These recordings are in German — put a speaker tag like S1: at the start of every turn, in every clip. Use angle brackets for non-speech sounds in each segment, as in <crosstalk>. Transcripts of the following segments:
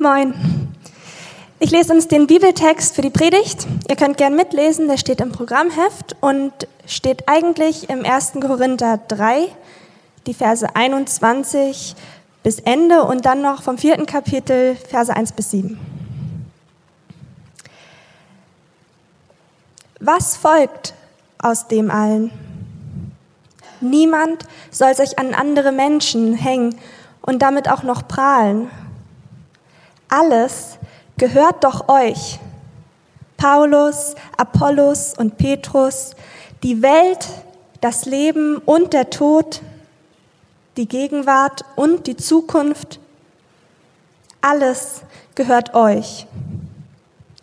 S1: Moin. Ich lese uns den Bibeltext für die Predigt. Ihr könnt gern mitlesen, der steht im Programmheft und steht eigentlich im 1. Korinther 3, die Verse 21 bis Ende und dann noch vom vierten Kapitel, Verse 1 bis 7. Was folgt aus dem allen? Niemand soll sich an andere Menschen hängen und damit auch noch prahlen. Alles gehört doch euch. Paulus, Apollos und Petrus, die Welt, das Leben und der Tod, die Gegenwart und die Zukunft, alles gehört euch.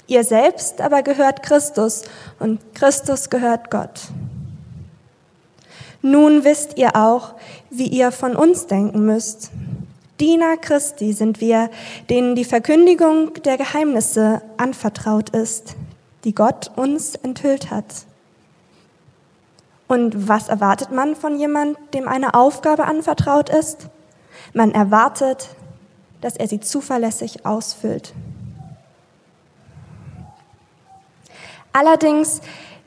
S1: Ihr selbst aber gehört Christus und Christus gehört Gott. Nun wisst ihr auch, wie ihr von uns denken müsst. Diener Christi sind wir, denen die Verkündigung der Geheimnisse anvertraut ist, die Gott uns enthüllt hat. Und was erwartet man von jemand, dem eine Aufgabe anvertraut ist? Man erwartet, dass er sie zuverlässig ausfüllt. Allerdings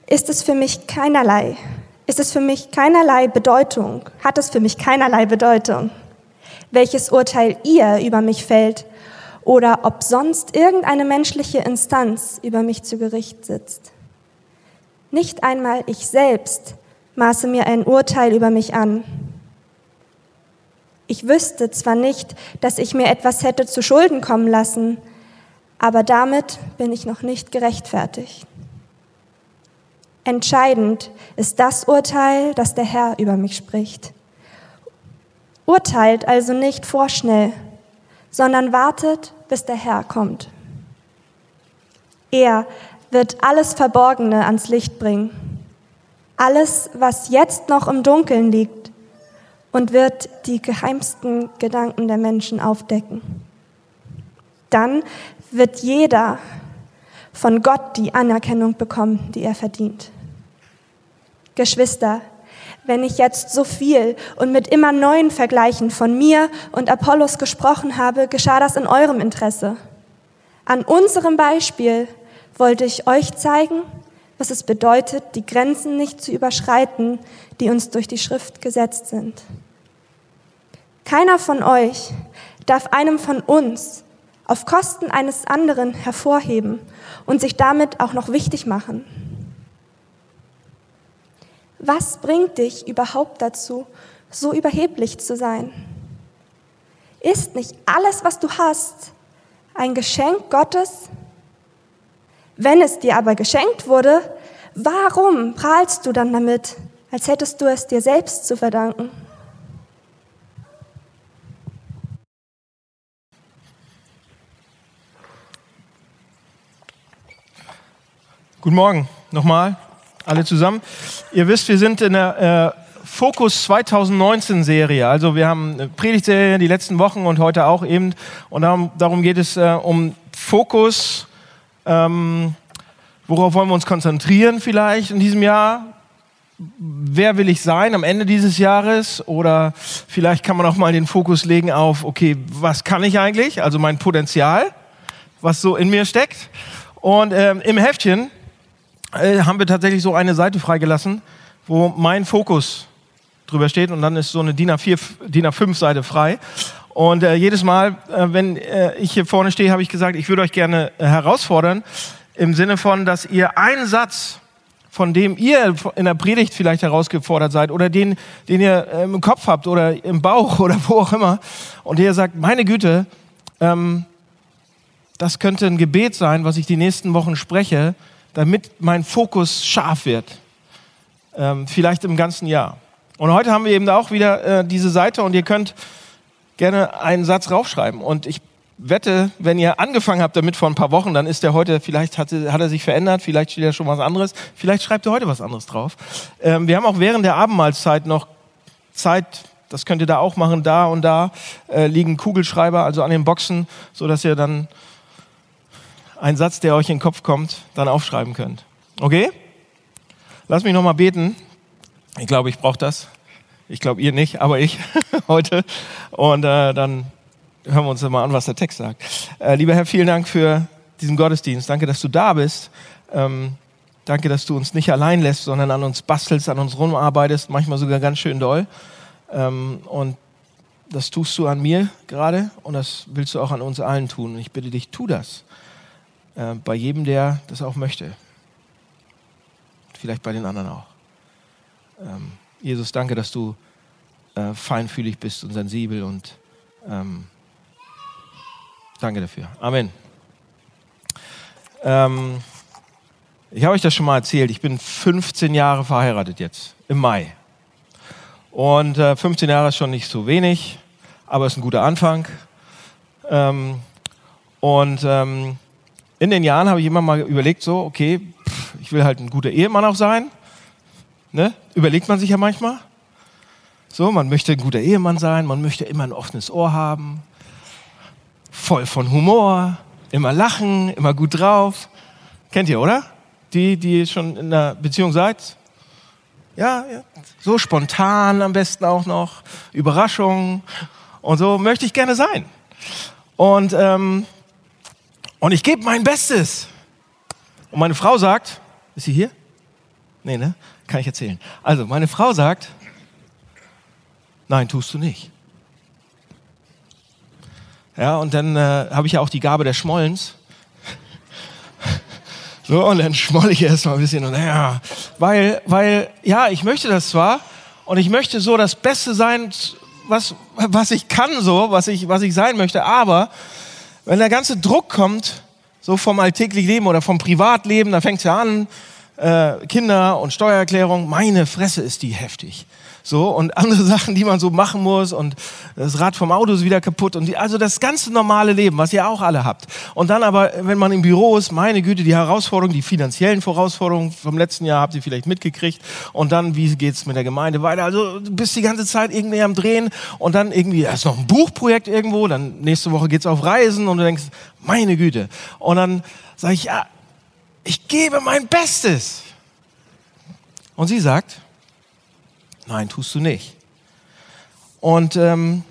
S1: ist es für mich keinerlei, ist es für mich keinerlei Bedeutung, hat es für mich keinerlei Bedeutung, welches Urteil ihr über mich fällt oder ob sonst irgendeine menschliche Instanz über mich zu Gericht sitzt. Nicht einmal ich selbst maße mir ein Urteil über mich an. Ich wüsste zwar nicht, dass ich mir etwas hätte zu Schulden kommen lassen, aber damit bin ich noch nicht gerechtfertigt. Entscheidend ist das Urteil, das der Herr über mich spricht. Urteilt also nicht vorschnell, sondern wartet, bis der Herr kommt. Er wird alles Verborgene ans Licht bringen, alles, was jetzt noch im Dunkeln liegt, und wird die geheimsten Gedanken der Menschen aufdecken. Dann wird jeder von Gott die Anerkennung bekommen, die er verdient. Geschwister, wenn ich jetzt so viel und mit immer neuen Vergleichen von mir und Apollos gesprochen habe, geschah das in eurem Interesse. An unserem Beispiel wollte ich euch zeigen, was es bedeutet, die Grenzen nicht zu überschreiten, die uns durch die Schrift gesetzt sind. Keiner von euch darf einem von uns auf Kosten eines anderen hervorheben und sich damit auch noch wichtig machen. Was bringt dich überhaupt dazu, so überheblich zu sein? Ist nicht alles, was du hast, ein Geschenk Gottes? Wenn es dir aber geschenkt wurde, warum prahlst du dann damit, als hättest du es dir selbst zu verdanken?
S2: Guten Morgen nochmal alle zusammen. Ihr wisst, wir sind in der äh, Fokus 2019 Serie. Also wir haben eine Predigtserie die letzten Wochen und heute auch eben. Und darum, darum geht es äh, um Fokus. Ähm, worauf wollen wir uns konzentrieren vielleicht in diesem Jahr? Wer will ich sein am Ende dieses Jahres? Oder vielleicht kann man auch mal den Fokus legen auf, okay, was kann ich eigentlich? Also mein Potenzial, was so in mir steckt. Und ähm, im Heftchen äh, haben wir tatsächlich so eine Seite freigelassen, wo mein Fokus drüber steht und dann ist so eine DIN A4, DIN A5 Seite frei. Und äh, jedes Mal, äh, wenn äh, ich hier vorne stehe, habe ich gesagt, ich würde euch gerne äh, herausfordern, im Sinne von, dass ihr einen Satz, von dem ihr in der Predigt vielleicht herausgefordert seid oder den, den ihr äh, im Kopf habt oder im Bauch <laughs> oder wo auch immer, und ihr sagt, meine Güte, ähm, das könnte ein Gebet sein, was ich die nächsten Wochen spreche, damit mein Fokus scharf wird. Ähm, vielleicht im ganzen Jahr. Und heute haben wir eben auch wieder äh, diese Seite und ihr könnt gerne einen Satz raufschreiben. Und ich wette, wenn ihr angefangen habt damit vor ein paar Wochen, dann ist der heute, vielleicht hat, hat er sich verändert, vielleicht steht ja schon was anderes, vielleicht schreibt ihr heute was anderes drauf. Ähm, wir haben auch während der Abendmahlzeit noch Zeit, das könnt ihr da auch machen, da und da äh, liegen Kugelschreiber, also an den Boxen, so dass ihr dann einen Satz, der euch in den Kopf kommt, dann aufschreiben könnt. Okay? Lass mich nochmal beten. Ich glaube, ich brauche das. Ich glaube, ihr nicht, aber ich <laughs> heute. Und äh, dann hören wir uns mal an, was der Text sagt. Äh, lieber Herr, vielen Dank für diesen Gottesdienst. Danke, dass du da bist. Ähm, danke, dass du uns nicht allein lässt, sondern an uns bastelst, an uns rumarbeitest, manchmal sogar ganz schön doll. Ähm, und das tust du an mir gerade und das willst du auch an uns allen tun. Und ich bitte dich, tu das. Äh, bei jedem, der das auch möchte. Vielleicht bei den anderen auch. Ähm, Jesus, danke, dass du äh, feinfühlig bist und sensibel und ähm, danke dafür. Amen. Ähm, ich habe euch das schon mal erzählt. Ich bin 15 Jahre verheiratet jetzt, im Mai. Und äh, 15 Jahre ist schon nicht so wenig, aber es ist ein guter Anfang. Ähm, und ähm, in den Jahren habe ich immer mal überlegt, so, okay, pff, ich will halt ein guter Ehemann auch sein. Ne? Überlegt man sich ja manchmal. So, man möchte ein guter Ehemann sein, man möchte immer ein offenes Ohr haben, voll von Humor, immer lachen, immer gut drauf. Kennt ihr, oder? Die, die schon in einer Beziehung seid? Ja, ja, so spontan am besten auch noch, Überraschungen und so möchte ich gerne sein. Und, ähm, und ich gebe mein Bestes. Und meine Frau sagt, ist sie hier? Nee, ne? Kann ich erzählen. Also, meine Frau sagt, nein, tust du nicht. Ja, und dann äh, habe ich ja auch die Gabe des Schmollens. <laughs> So, und dann schmoll ich erst mal ein bisschen und ja, weil, weil, ja, ich möchte das zwar und ich möchte so das Beste sein, was, was ich kann, so, was ich, was ich sein möchte, aber wenn der ganze Druck kommt, so vom alltäglichen Leben oder vom Privatleben, da fängt es ja an, äh, Kinder und Steuererklärung, meine Fresse ist die heftig. So, und andere <laughs> Sachen, die man so machen muss und das Rad vom Auto ist wieder kaputt und die, also das ganze normale Leben, was ihr auch alle habt. Und dann aber, wenn man im Büro ist, meine Güte, die Herausforderungen, die finanziellen Herausforderungen vom letzten Jahr habt ihr vielleicht mitgekriegt und dann, wie geht's mit der Gemeinde weiter? Also, du bist die ganze Zeit irgendwie am Drehen und dann irgendwie, ist noch ein Buchprojekt irgendwo, dann nächste Woche geht's auf Reisen und du denkst, meine Güte. Und dann sage ich, ja, ich gebe mein Bestes. Und sie sagt, Nein, tust du nicht. Und ähm,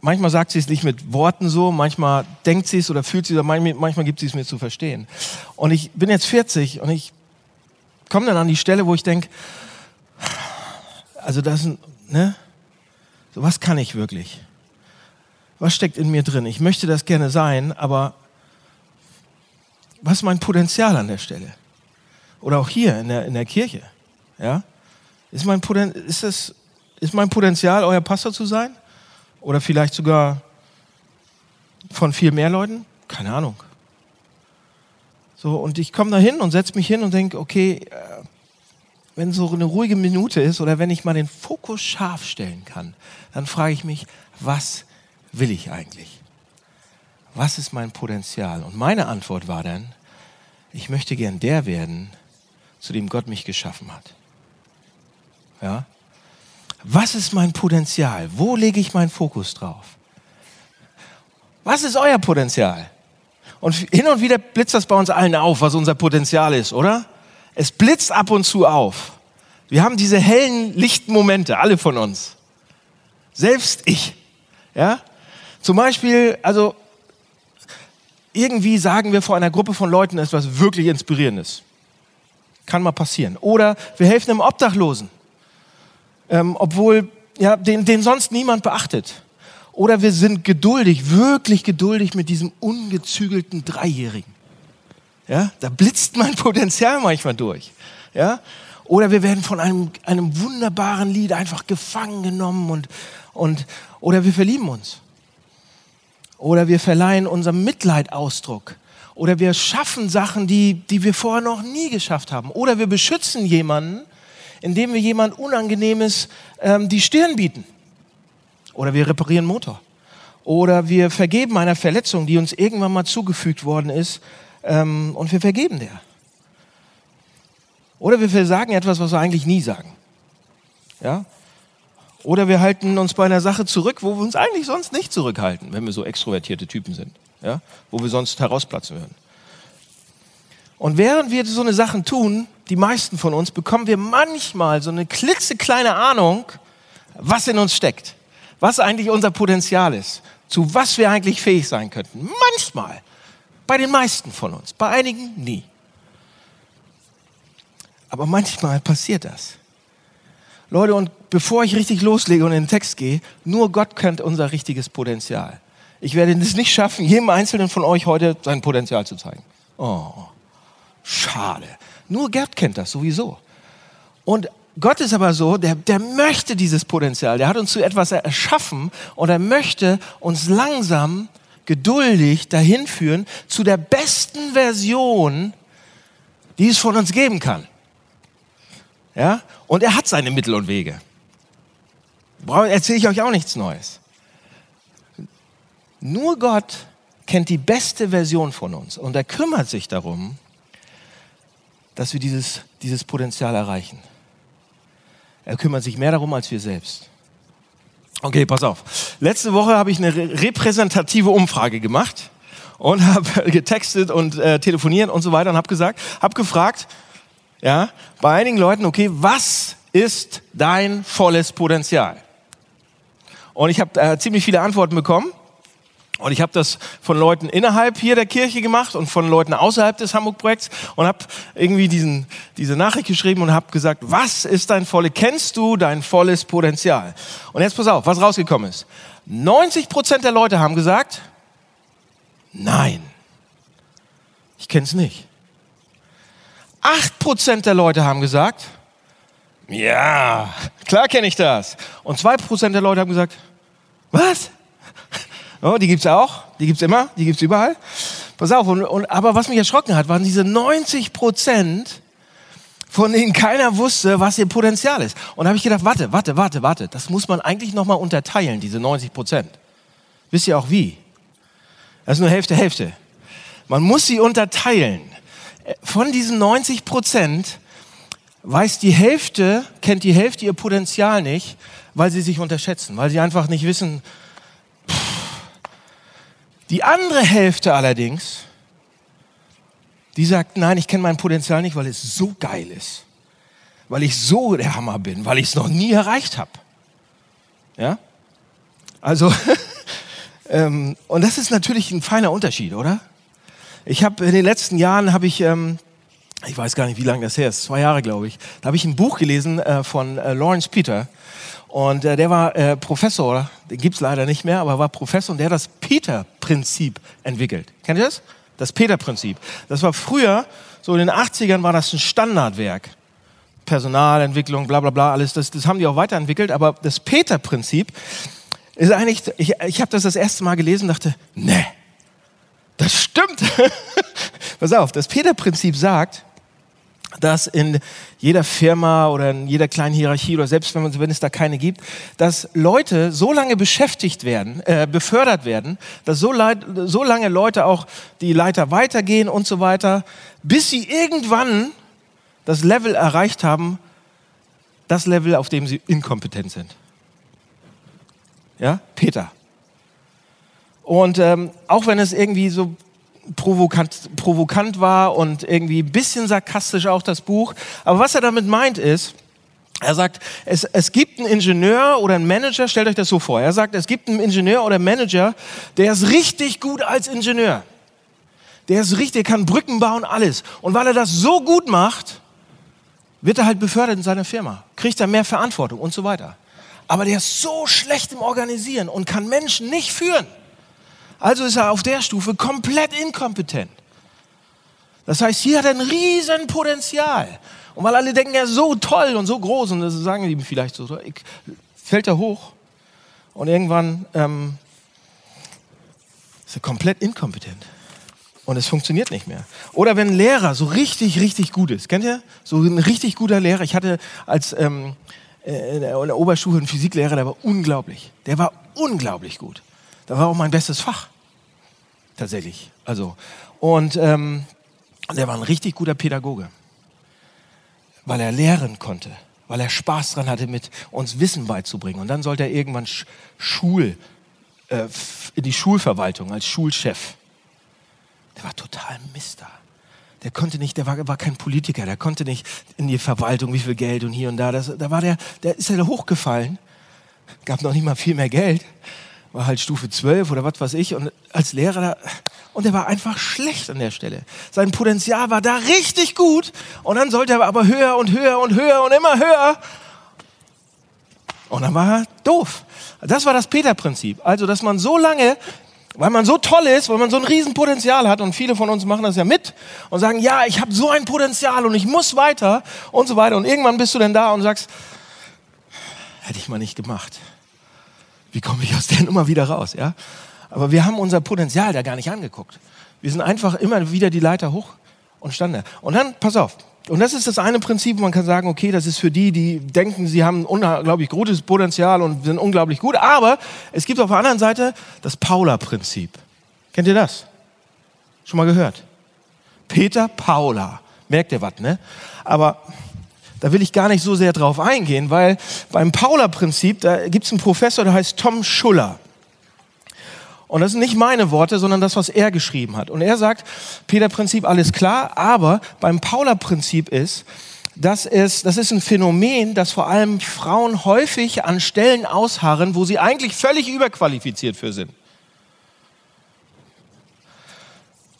S2: manchmal sagt sie es nicht mit Worten so, manchmal denkt sie es oder fühlt sie es, manchmal, gibt sie es mir zu verstehen. Und ich bin jetzt 40 und ich komme dann an die Stelle, wo ich denke, also das, ne, so was kann ich wirklich? Was steckt in mir drin? Ich möchte das gerne sein, aber was ist mein Potenzial an der Stelle? Oder auch hier in der, in der Kirche, ja? Ist mein, Poten ist, das, ist mein Potenzial, euer Pastor zu sein? Oder vielleicht sogar von viel mehr Leuten? Keine Ahnung. So, und ich komme da hin und setze mich hin und denke, okay, äh, wenn so eine ruhige Minute ist oder wenn ich mal den Fokus scharf stellen kann, dann frage ich mich, was will ich eigentlich? Was ist mein Potenzial? Und meine Antwort war dann, ich möchte gern der werden, zu dem Gott mich geschaffen hat. Ja? Was ist mein Potenzial? Wo lege ich meinen Fokus drauf? Was ist euer Potenzial? Und hin und wieder blitzt das bei uns allen auf, was unser Potenzial ist, oder? Es blitzt ab und zu auf. Wir haben diese hellen, lichten Momente, alle von uns. Selbst ich. Ja? Zum Beispiel, also, irgendwie sagen wir vor einer Gruppe von Leuten etwas wirklich Inspirierendes. Kann mal passieren. Oder wir helfen einem Obdachlosen ähm, obwohl ja, den, den sonst niemand beachtet. Oder wir sind geduldig, wirklich geduldig mit diesem ungezügelten Dreijährigen. Ja, da blitzt mein <laughs> Potenzial manchmal durch. Ja, oder wir werden von einem, einem wunderbaren Lied einfach gefangen genommen und, und, oder wir verlieben uns. Oder wir verleihen unserem Mitleid Ausdruck. Oder wir schaffen Sachen, die, die wir vorher noch nie geschafft haben. Oder wir beschützen jemanden, indem wir jemand Unangenehmes ähm, die Stirn bieten. Oder wir reparieren Motor. Oder wir vergeben einer Verletzung, die uns irgendwann mal zugefügt worden ist, ähm, und wir vergeben der. Oder wir versagen etwas, was wir eigentlich nie sagen. Ja? Oder wir halten uns bei einer Sache zurück, wo wir uns eigentlich sonst nicht zurückhalten, wenn wir so extrovertierte Typen sind. Ja? Wo wir sonst herausplatzen würden. Und während wir so eine Sachen tun, die meisten von uns, bekommen wir manchmal so eine klitzekleine Ahnung, was in uns steckt, was eigentlich unser Potenzial ist, zu was wir eigentlich fähig sein könnten. Manchmal. Bei den meisten von uns. Bei einigen nie. Aber manchmal passiert das. Leute, und bevor ich richtig loslege und in den Text gehe, nur Gott kennt unser richtiges Potenzial. Ich werde es nicht schaffen, jedem Einzelnen von euch heute sein Potenzial zu zeigen. Oh, schade. Nur Gott kennt das sowieso. Und Gott ist aber so, der, der möchte dieses Potenzial. Der hat uns zu etwas erschaffen und er möchte uns langsam, geduldig dahin führen zu der besten Version, die es von uns geben kann. Ja? Und er hat seine Mittel und Wege. Erzähle ich euch auch nichts Neues. Nur Gott kennt die beste Version von uns und er kümmert sich darum, dass wir dieses, dieses Potenzial erreichen. Er kümmert sich mehr darum als wir selbst. Okay, pass auf. Letzte Woche habe ich eine repräsentative Umfrage gemacht und <laughs> habe getextet und äh, telefoniert und so weiter und habe gesagt, habe gefragt, ja, bei einigen Leuten, okay, was ist dein volles Potenzial? Und ich habe äh, ziemlich viele Antworten bekommen. Und ich habe das von Leuten innerhalb hier der Kirche gemacht und von Leuten außerhalb des Hamburg-Projekts und habe irgendwie diesen, diese Nachricht geschrieben und habe gesagt, was ist dein volles, kennst du dein volles Potenzial? Und jetzt pass auf, was rausgekommen ist. 90 Prozent der Leute haben gesagt, nein, ich kenne es nicht. 8 Prozent der Leute haben gesagt, ja, klar kenne ich das. Und 2 Prozent der Leute haben gesagt, was? Oh, die gibt's auch, die gibt's immer, die gibt's überall. Pass auf, und, und, aber was mich erschrocken hat, waren diese 90 Prozent, von denen keiner wusste, was ihr Potenzial ist. Und da habe ich gedacht, warte, warte, warte, warte, das muss man eigentlich nochmal unterteilen, diese 90 Prozent. Wisst ihr auch wie? Das ist nur Hälfte, Hälfte. Man muss sie unterteilen. Von diesen 90 Prozent weiß die Hälfte, kennt die Hälfte ihr Potenzial nicht, weil sie sich unterschätzen, weil sie einfach nicht wissen, die andere Hälfte allerdings, die sagt, nein, ich kenne mein Potenzial nicht, weil es so geil ist. Weil ich so der Hammer bin, weil ich es noch nie erreicht habe. Ja? Also, <laughs> ähm, und das ist natürlich ein feiner Unterschied, oder? Ich habe in den letzten Jahren, habe ich, ähm, ich weiß gar nicht, wie lange das her ist, zwei Jahre glaube ich, da habe ich ein Buch gelesen äh, von äh, Lawrence Peter. Und äh, der war äh, Professor, den gibt's leider nicht mehr, aber war Professor und der hat das Peter-Prinzip entwickelt. Kennt ihr das? Das Peter-Prinzip. Das war früher, so in den 80ern war das ein Standardwerk. Personalentwicklung, bla bla bla, alles, das, das haben die auch weiterentwickelt. Aber das Peter-Prinzip ist eigentlich, ich, ich habe das das erste Mal gelesen und dachte, ne, das stimmt. <laughs> Pass auf, das Peter-Prinzip sagt, dass in jeder Firma oder in jeder kleinen Hierarchie oder selbst wenn, man, wenn es da keine gibt, dass Leute so lange beschäftigt werden, äh, befördert werden, dass so, leid, so lange Leute auch die Leiter weitergehen und so weiter, bis sie irgendwann das Level erreicht haben, das Level, auf dem sie inkompetent sind. Ja, Peter. Und ähm, auch wenn es irgendwie so provokant, provokant war und irgendwie ein bisschen sarkastisch auch das Buch. Aber was er damit meint ist, er sagt, es, es gibt einen Ingenieur oder einen Manager, stellt euch das so vor, er sagt, es gibt einen Ingenieur oder Manager, der ist richtig gut als Ingenieur. Der ist richtig, der kann Brücken bauen, alles. Und weil er das so gut macht, wird er halt befördert in seiner Firma, kriegt er mehr Verantwortung und so weiter. Aber der ist so schlecht im Organisieren und kann Menschen nicht führen. Also ist er auf der Stufe komplett inkompetent. Das heißt, hier hat er ein riesen Potenzial. Und weil alle denken, er ist so toll und so groß, und das sagen die vielleicht so, fällt er hoch. Und irgendwann ähm, ist er komplett inkompetent. Und es funktioniert nicht mehr. Oder wenn ein Lehrer so richtig, richtig gut ist. Kennt ihr? So ein richtig guter Lehrer. Ich hatte als ähm, äh, in der Oberschule einen Physiklehrer, der war unglaublich. Der war unglaublich gut. Das war auch mein bestes Fach tatsächlich. Also, und ähm, der war ein richtig guter Pädagoge, weil er lehren konnte, weil er Spaß dran hatte, mit uns Wissen beizubringen. Und dann sollte er irgendwann Schul, äh, in die Schulverwaltung als Schulchef. Der war total Mister. Der konnte nicht, der war, war kein Politiker, der konnte nicht in die Verwaltung, wie viel Geld und hier und da. Das, da war der, der ist er hochgefallen, gab noch nicht mal viel mehr Geld war halt Stufe 12 oder was weiß ich und als Lehrer und er war einfach schlecht an der Stelle. Sein Potenzial war da richtig gut und dann sollte er aber höher und höher und höher und immer höher und dann war er doof. Das war das Peter-Prinzip. Also, dass man so lange, weil man so toll ist, weil man so ein Riesenpotenzial hat und viele von uns machen das ja mit und sagen, ja, ich habe so ein Potenzial und ich muss weiter und so weiter. Und irgendwann bist du dann da und sagst, hätte ich mal nicht gemacht wie komme ich aus der Nummer wieder raus? Ja? Aber wir haben unser Potenzial da gar nicht angeguckt. Wir sind einfach immer wieder die Leiter hoch und standen da. Und dann, pass auf, und das ist das eine Prinzip, man kann sagen, okay, das ist für die, die denken, sie haben unglaublich gutes Potenzial und sind unglaublich gut. Aber es gibt auf der anderen Seite das Paula-Prinzip. Kennt ihr das? Schon mal gehört? Peter Paula. Merkt ihr was, ne? Aber da will ich gar nicht so sehr drauf eingehen, weil beim Paula-Prinzip, da gibt es einen Professor, der heißt Tom Schuller. Und das sind nicht meine Worte, sondern das, was er geschrieben hat. Und er sagt, Peter-Prinzip, alles klar, aber beim Paula-Prinzip ist, dass es, das ist ein Phänomen, dass vor allem Frauen häufig an Stellen ausharren, wo sie eigentlich völlig überqualifiziert für sind.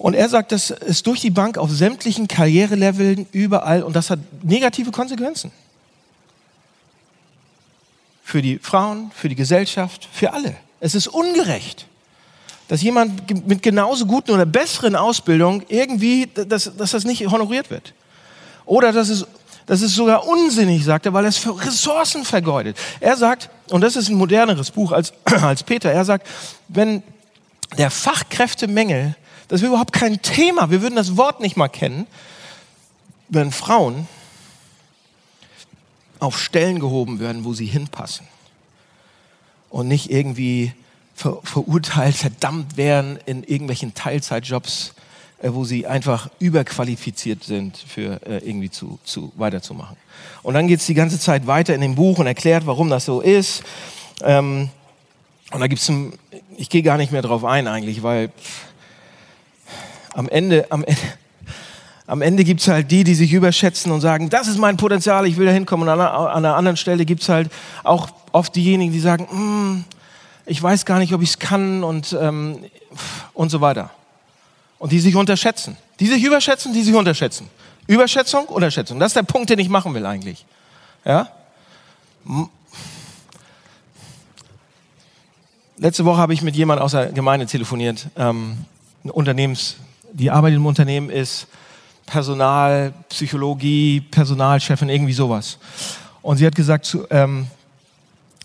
S2: Und er sagt, das ist durch die Bank auf sämtlichen Karriereleveln überall und das hat negative Konsequenzen. Für die Frauen, für die Gesellschaft, für alle. Es ist ungerecht, dass jemand mit genauso guten oder besseren Ausbildung irgendwie, dass, dass das nicht honoriert wird. Oder dass es, das ist sogar unsinnig, sagt er, weil er es für Ressourcen vergeudet. Er sagt, und das ist ein moderneres Buch als, <clears throat> als Peter, er sagt, wenn der Fachkräftemangel das wäre überhaupt kein Thema. Wir würden das Wort nicht mal kennen, wenn Frauen auf Stellen gehoben werden, wo sie hinpassen und nicht irgendwie ver verurteilt, verdammt werden in irgendwelchen Teilzeitjobs, äh, wo sie einfach überqualifiziert sind, für äh, irgendwie zu, zu weiterzumachen. Und dann geht es die ganze Zeit weiter in dem Buch und erklärt, warum das so ist. Ähm, und da gibt es, ich gehe gar nicht mehr drauf ein eigentlich, weil am Ende, am Ende, am Ende gibt es halt die, die sich überschätzen und sagen, das ist mein Potenzial, ich will da hinkommen. Und an, an einer anderen Stelle gibt es halt auch oft diejenigen, die sagen, mm, ich weiß gar nicht, ob ich es kann und, ähm, und so weiter. Und die sich unterschätzen. Die sich überschätzen, die sich unterschätzen. Überschätzung, Unterschätzung. Das ist der Punkt, den ich machen will eigentlich. Ja? Letzte Woche habe ich mit jemand aus der Gemeinde telefoniert, ähm, ein Unternehmens, die arbeitet im Unternehmen ist Personal, Psychologie, Personalchefin, irgendwie sowas. Und sie hat gesagt, zu, ähm,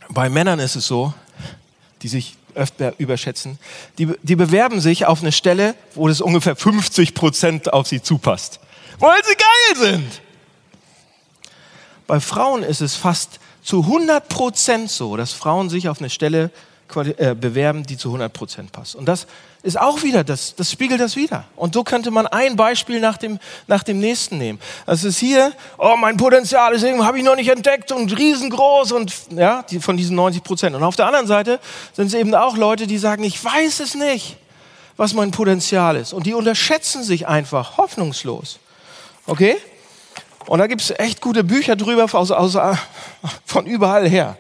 S2: bei Männern ist es so, die sich öfter überschätzen, die, die bewerben sich auf eine Stelle, wo das ungefähr 50 Prozent auf sie zupasst, weil sie geil sind. Bei Frauen ist es fast zu 100 Prozent so, dass Frauen sich auf eine Stelle äh, bewerben, die zu 100 Prozent passt. Und das ist auch wieder, das, das spiegelt das wieder. Und so könnte man ein Beispiel nach dem, nach dem nächsten nehmen. Das ist hier, oh, mein Potenzial ist irgendwie, habe ich noch nicht entdeckt und riesengroß und ja, die, von diesen 90 Prozent. Und auf der anderen Seite sind es eben auch Leute, die sagen, ich weiß es nicht, was mein Potenzial ist. Und die unterschätzen sich einfach hoffnungslos. Okay? Und da gibt es echt gute Bücher drüber aus, aus, <laughs> von überall her.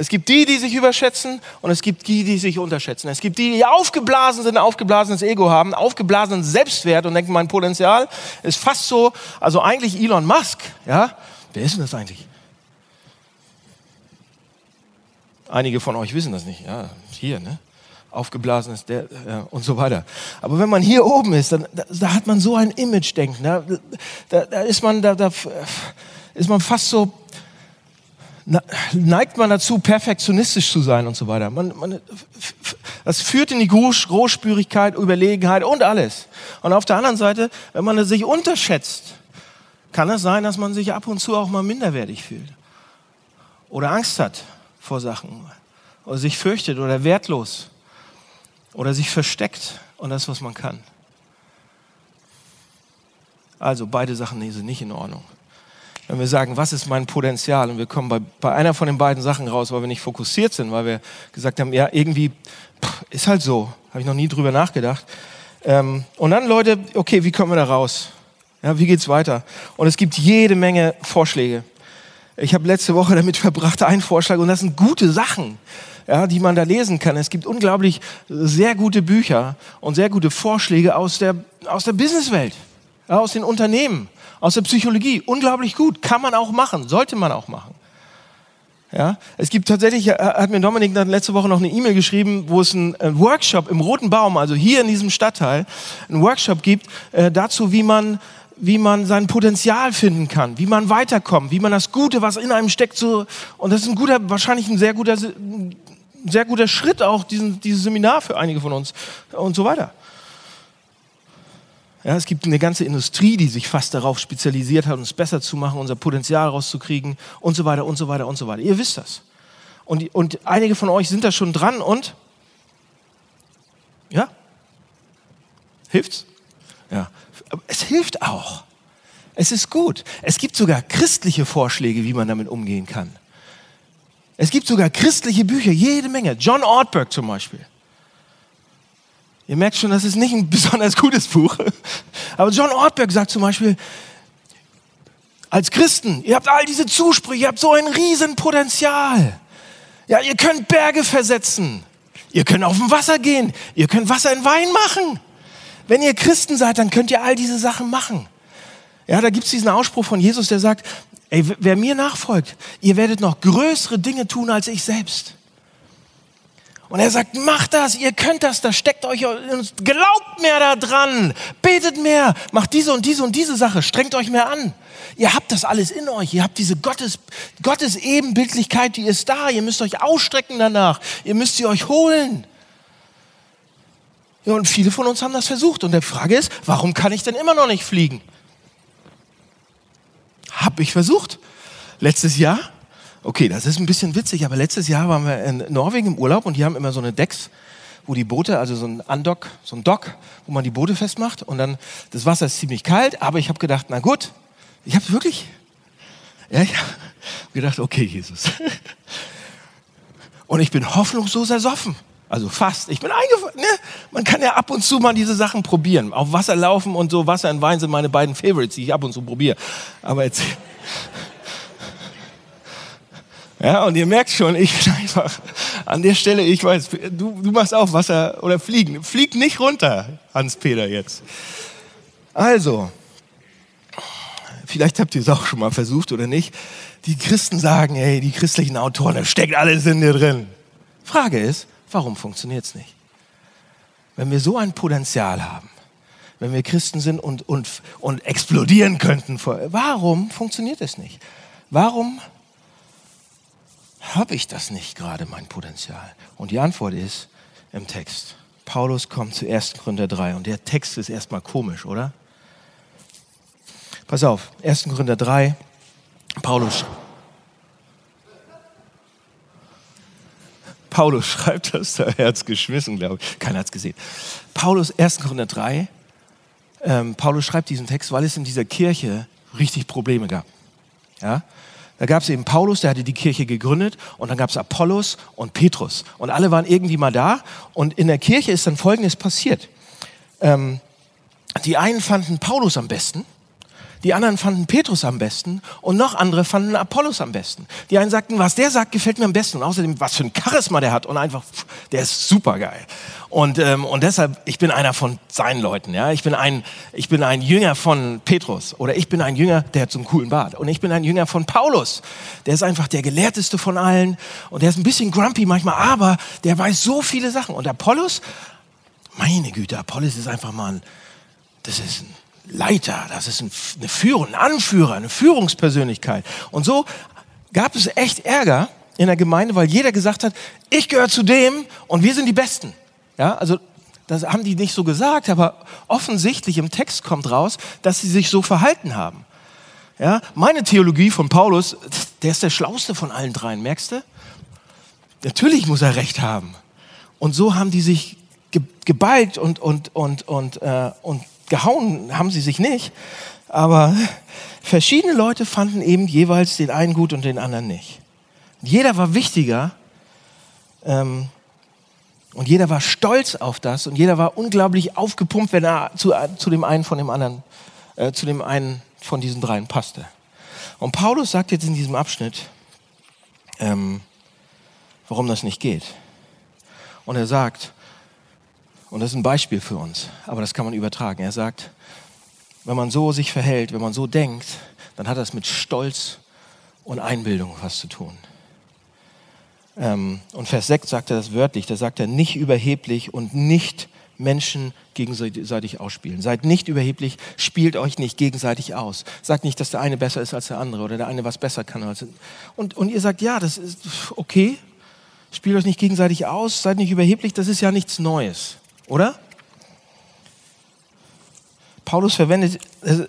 S2: Es gibt die, die sich überschätzen und es gibt die, die sich unterschätzen. Es gibt die, die aufgeblasen sind, aufgeblasenes Ego haben, aufgeblasenen Selbstwert und denken, mein Potenzial ist fast so, also eigentlich Elon Musk, ja? Wer ist denn das eigentlich? Einige von euch wissen das nicht, ja, hier, ne? aufgeblasen ist der ja, und so weiter. Aber wenn man hier oben ist, dann da, da hat man so ein Image-Denken. Da, da, da, ist man, da, da ist man fast so neigt man dazu, perfektionistisch zu sein und so weiter. Man, man, das führt in die Großspürigkeit, Überlegenheit und alles. Und auf der anderen Seite, wenn man sich unterschätzt, kann es sein, dass man sich ab und zu auch mal minderwertig fühlt. Oder Angst hat vor Sachen. Oder sich fürchtet oder wertlos. Oder sich versteckt und das, was man kann. Also beide Sachen sind nicht in Ordnung wenn wir sagen, was ist mein Potenzial? Und wir kommen bei, bei einer von den beiden Sachen raus, weil wir nicht fokussiert sind, weil wir gesagt haben, ja, irgendwie pff, ist halt so. Habe ich noch nie drüber nachgedacht. Ähm, und dann, Leute, okay, wie kommen wir da raus? Ja, wie geht's weiter? Und es gibt jede Menge Vorschläge. Ich habe letzte Woche <laughs> damit verbracht, einen Vorschlag, und das sind gute Sachen, ja, die man da lesen kann. Es gibt unglaublich sehr gute Bücher und sehr gute Vorschläge aus der, aus der Businesswelt, aus den Unternehmen, aus der Psychologie. Unglaublich gut. Kann man auch machen, sollte man auch machen. Ja, es gibt tatsächlich, äh, hat mir Dominik dann letzte Woche noch eine E-Mail geschrieben, wo es einen Workshop im Roten Baum, also hier in diesem Stadtteil, einen Workshop gibt äh, dazu, wie man, wie man sein Potenzial finden kann, wie man weiterkommt, wie man das Gute, was in einem steckt, so, und das ist ein guter, wahrscheinlich ein sehr guter, sehr guter Schritt auch, diesen, dieses Seminar für einige von uns und so weiter. Ja, es gibt eine ganze Industrie, die sich fast darauf spezialisiert hat, uns besser zu machen, unser Potenzial rauszukriegen und so weiter und so weiter und so weiter. Ihr wisst das. Und, und einige von euch sind da schon dran und ja, hilft's? Ja, es hilft auch. Es ist gut. Es gibt sogar christliche Vorschläge, wie man damit umgehen kann. Es gibt sogar christliche Bücher, jede Menge. John Ortberg zum Beispiel. Ihr merkt schon, das ist nicht ein <laughs> besonders gutes Buch. Aber John Ortberg sagt zum Beispiel, als Christen, ihr habt all diese Zusprüche, ihr habt so ein Riesenpotenzial. Ja, ihr könnt Berge versetzen. Ihr könnt auf dem Wasser gehen. Ihr könnt Wasser in Wein machen. Wenn ihr Christen seid, dann könnt ihr all diese Sachen machen. Ja, da gibt es diesen Ausspruch von Jesus, der sagt, ey, wer mir nachfolgt, ihr werdet noch größere Dinge tun als ich selbst. Und er sagt, macht das, ihr könnt das, da steckt euch, glaubt mehr daran, betet mehr, macht diese und diese und diese Sache, strengt euch mehr an. Ihr habt das alles in euch, ihr habt diese Gottes, Gottes Ebenbildlichkeit, die ist da, ihr müsst euch ausstrecken danach, ihr müsst sie euch holen. Ja, und viele von uns haben das versucht. Und die Frage ist, warum kann ich denn immer noch nicht fliegen? Hab ich versucht. Letztes Jahr Okay, das ist ein bisschen witzig, aber letztes Jahr waren wir in Norwegen im Urlaub und die haben immer so eine Decks, wo die Boote, also so ein Undock, so ein Dock, wo man die Boote festmacht und dann, das Wasser ist ziemlich kalt, aber ich habe gedacht, na gut, ich habe wirklich, ja, ich habe gedacht, okay, Jesus. Und ich bin hoffnungslos ersoffen. Also fast. Ich bin eingefallen. Ne? Man kann ja ab und zu mal diese Sachen probieren. Auf Wasser laufen und so Wasser und Wein sind meine beiden Favorites, die ich ab und zu probiere. Aber jetzt. Ja, und ihr merkt schon, ich bin einfach an der Stelle, ich weiß, du, du machst auch Wasser oder Fliegen. Flieg nicht runter, Hans-Peter jetzt. Also, vielleicht habt ihr es auch schon mal versucht oder nicht. Die Christen sagen, hey, die christlichen Autoren, da steckt alles in dir drin. Frage ist, warum funktioniert es nicht? Wenn wir so ein Potenzial haben, wenn wir Christen sind und, und, und explodieren könnten, warum funktioniert es nicht? Warum habe ich das nicht gerade, mein Potenzial? Und die Antwort ist im Text. Paulus kommt zu 1. Korinther 3 und der Text ist erstmal komisch, oder? Pass auf, 1. Korinther 3, Paulus. Paulus <laughs> schreibt das, da hat es geschmissen, glaube ich. Keiner hat es gesehen. Paulus, 1. Korinther 3, ähm, Paulus schreibt diesen Text, weil es in dieser Kirche richtig Probleme gab. Ja? Da gab es eben Paulus, der hatte die Kirche gegründet und dann gab es Apollos und Petrus und alle waren irgendwie mal da und in der Kirche ist dann Folgendes passiert. Ähm, die einen fanden Paulus am besten die anderen fanden Petrus am besten und noch andere fanden Apollos am besten. Die einen sagten, was der sagt, gefällt mir am besten. Und außerdem, was für ein Charisma der hat und einfach, der ist super geil. Und, ähm, und deshalb, ich bin einer von seinen Leuten. Ja? Ich, bin ein, ich bin ein Jünger von Petrus oder ich bin ein Jünger, der hat so einen coolen Bart. Und ich bin ein Jünger von Paulus. Der ist einfach der gelehrteste von allen und der ist ein bisschen grumpy manchmal, aber der weiß so viele Sachen. Und Apollos, meine Güte, Apollos ist einfach mal ein, das ist ein Leiter, das ist eine Führung, ein Anführer, eine Führungspersönlichkeit. Und so gab es echt Ärger in der Gemeinde, weil jeder gesagt hat, ich gehöre zu dem und wir sind die Besten. Ja, also das haben die nicht so gesagt, aber offensichtlich im Text kommt raus, dass sie sich so verhalten haben. Ja, meine Theologie von Paulus, der ist der schlauste von allen dreien, merkst du? Natürlich muss er recht haben. Und so haben die sich gebalgt und, und, und, und, äh, und gehauen haben sie sich nicht, aber <laughs> verschiedene Leute fanden eben jeweils den einen gut und den anderen nicht. Jeder war wichtiger ähm, und jeder war stolz auf das und jeder war unglaublich aufgepumpt, wenn er zu, zu dem einen von dem anderen, äh, zu dem einen von diesen dreien passte. Und Paulus sagt jetzt in diesem Abschnitt, ähm, warum das nicht geht. Und er sagt, und das ist ein Beispiel für uns, aber das kann man übertragen. Er sagt, wenn man so sich verhält, wenn man so denkt, dann hat das mit Stolz und Einbildung was zu tun. Ähm, und Vers 6 sagt er das wörtlich, da sagt er nicht überheblich und nicht Menschen gegenseitig ausspielen. Seid nicht überheblich, spielt euch nicht gegenseitig aus. Sagt nicht, dass der eine besser ist als der andere oder der eine was besser kann. Als und, und ihr sagt, ja, das ist okay, spielt euch nicht gegenseitig aus, seid nicht überheblich, das ist ja nichts Neues, oder? Paulus verwendet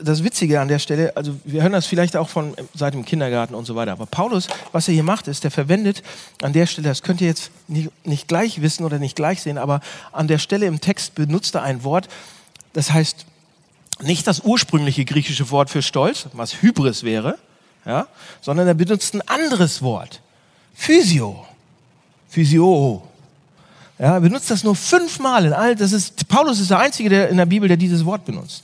S2: das Witzige an der Stelle, also wir hören das vielleicht auch von seit dem Kindergarten und so weiter, aber Paulus, was er hier macht, ist, der verwendet an der Stelle, das könnt ihr jetzt nicht, nicht gleich wissen oder nicht gleich sehen, aber an der Stelle im Text benutzt er ein Wort, das heißt nicht das ursprüngliche griechische Wort für Stolz, was Hybris wäre, ja, sondern er benutzt ein anderes Wort, Physio, Physio. Ja, er benutzt das nur fünfmal in all, das ist, Paulus ist der Einzige der in der Bibel, der dieses Wort benutzt.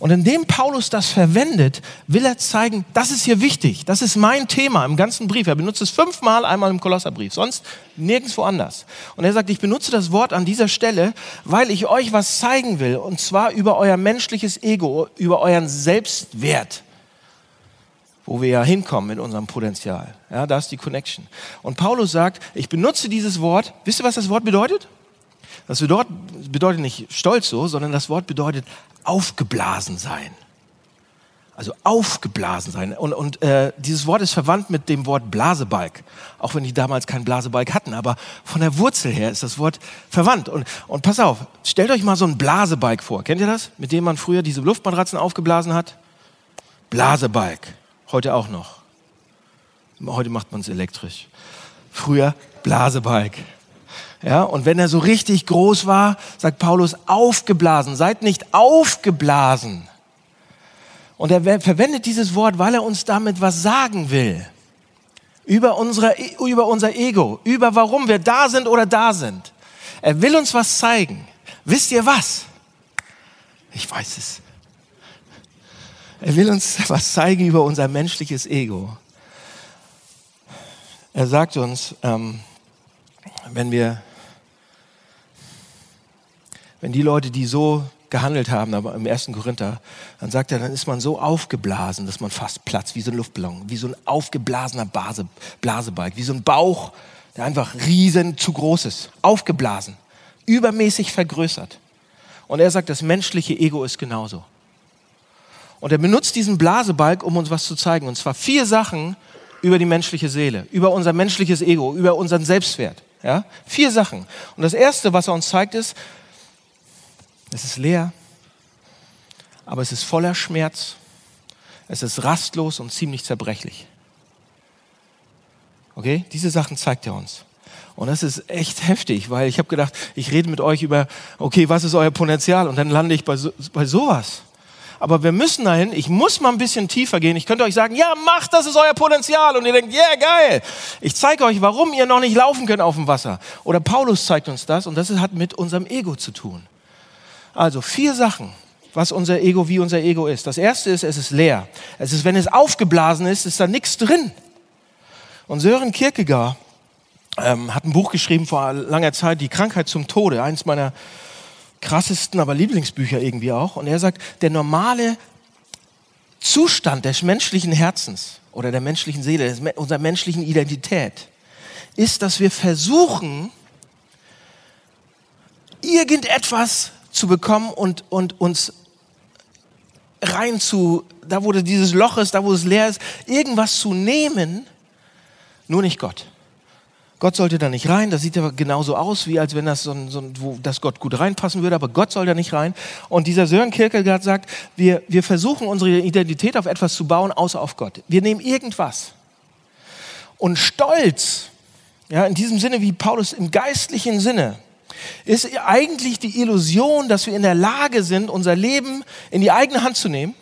S2: Und indem Paulus das verwendet, will er zeigen, das ist hier wichtig. Das ist mein Thema im ganzen Brief. Er benutzt es fünfmal einmal im Kolosserbrief, sonst nirgendwo anders. Und er sagt, ich benutze das Wort an dieser Stelle, weil ich euch was zeigen will. Und zwar über euer menschliches Ego, über euren Selbstwert. Wo wir ja hinkommen mit unserem Potenzial. Ja, da ist die Connection. Und Paulus sagt, ich benutze dieses Wort. Wisst ihr, was das Wort bedeutet? Das bedeutet nicht stolz so, sondern das Wort bedeutet aufgeblasen sein. Also aufgeblasen sein. Und, und äh, dieses Wort ist verwandt mit dem Wort Blasebalg. Auch wenn die damals keinen Blasebalg hatten. Aber von der Wurzel her ist das Wort verwandt. Und, und pass auf, stellt euch mal so ein Blasebalg vor. Kennt ihr das? Mit dem man früher diese Luftmatratzen aufgeblasen hat? Blasebalg. Heute auch noch. Heute macht man es elektrisch. Früher Blasebalg. Ja, und wenn er so richtig groß war, sagt Paulus, aufgeblasen. Seid nicht aufgeblasen. Und er verwendet dieses Wort, weil er uns damit was sagen will. Über, unsere, über unser Ego, über warum wir da sind oder da sind. Er will uns was zeigen. Wisst ihr was? Ich weiß es. Er will uns <laughs> was zeigen über unser menschliches Ego. Er sagt uns, ähm, wenn wir wenn die Leute, die so gehandelt haben, aber im ersten Korinther, dann sagt er, dann ist man so aufgeblasen, dass man fast platzt, wie so ein Luftballon, wie so ein aufgeblasener Blase, Blasebalg, wie so ein Bauch, der einfach riesen zu groß ist, aufgeblasen, übermäßig vergrößert. Und er sagt, das menschliche Ego ist genauso. Und er benutzt diesen Blasebalg, um uns was zu zeigen. Und zwar vier Sachen über die menschliche Seele, über unser menschliches Ego, über unseren Selbstwert. Ja? Vier Sachen. Und das erste, was er uns zeigt, ist, es ist leer, aber es ist voller Schmerz. Es ist rastlos und ziemlich zerbrechlich. Okay, diese Sachen zeigt er uns. Und das ist echt heftig, weil ich habe gedacht, ich rede mit euch über, okay, was ist euer Potenzial? Und dann lande ich bei, so, bei sowas. Aber wir müssen dahin, ich muss mal ein bisschen tiefer gehen. Ich könnte euch sagen, ja, macht, das ist euer Potenzial. Und ihr denkt, ja, yeah, geil. Ich zeige euch, warum ihr noch nicht laufen könnt auf dem Wasser. Oder Paulus zeigt uns das und das hat mit unserem Ego zu tun. Also vier Sachen, was unser Ego, wie unser Ego ist. Das erste ist, es ist leer. Es ist, wenn es aufgeblasen ist, ist da nichts drin. Und Sören Kierkegaard ähm, hat ein Buch geschrieben vor langer Zeit, Die Krankheit zum Tode, eines meiner krassesten, aber Lieblingsbücher irgendwie auch. Und er sagt, der normale Zustand des menschlichen Herzens oder der menschlichen Seele, unserer menschlichen Identität, ist, dass wir versuchen, irgendetwas zu bekommen und, und uns rein zu, da wo dieses Loch ist, da wo es leer ist, irgendwas zu nehmen, nur nicht Gott. Gott sollte da nicht rein, das sieht aber genauso aus, wie als wenn das so so wo das Gott gut reinpassen würde, aber Gott soll da nicht rein. Und dieser Sören Kierkegaard sagt, wir, wir versuchen unsere Identität auf etwas zu bauen, außer auf Gott. Wir nehmen irgendwas. Und Stolz, ja, in diesem Sinne wie Paulus im geistlichen Sinne, ist eigentlich die Illusion, dass wir in der Lage sind, unser Leben in die eigene Hand zu nehmen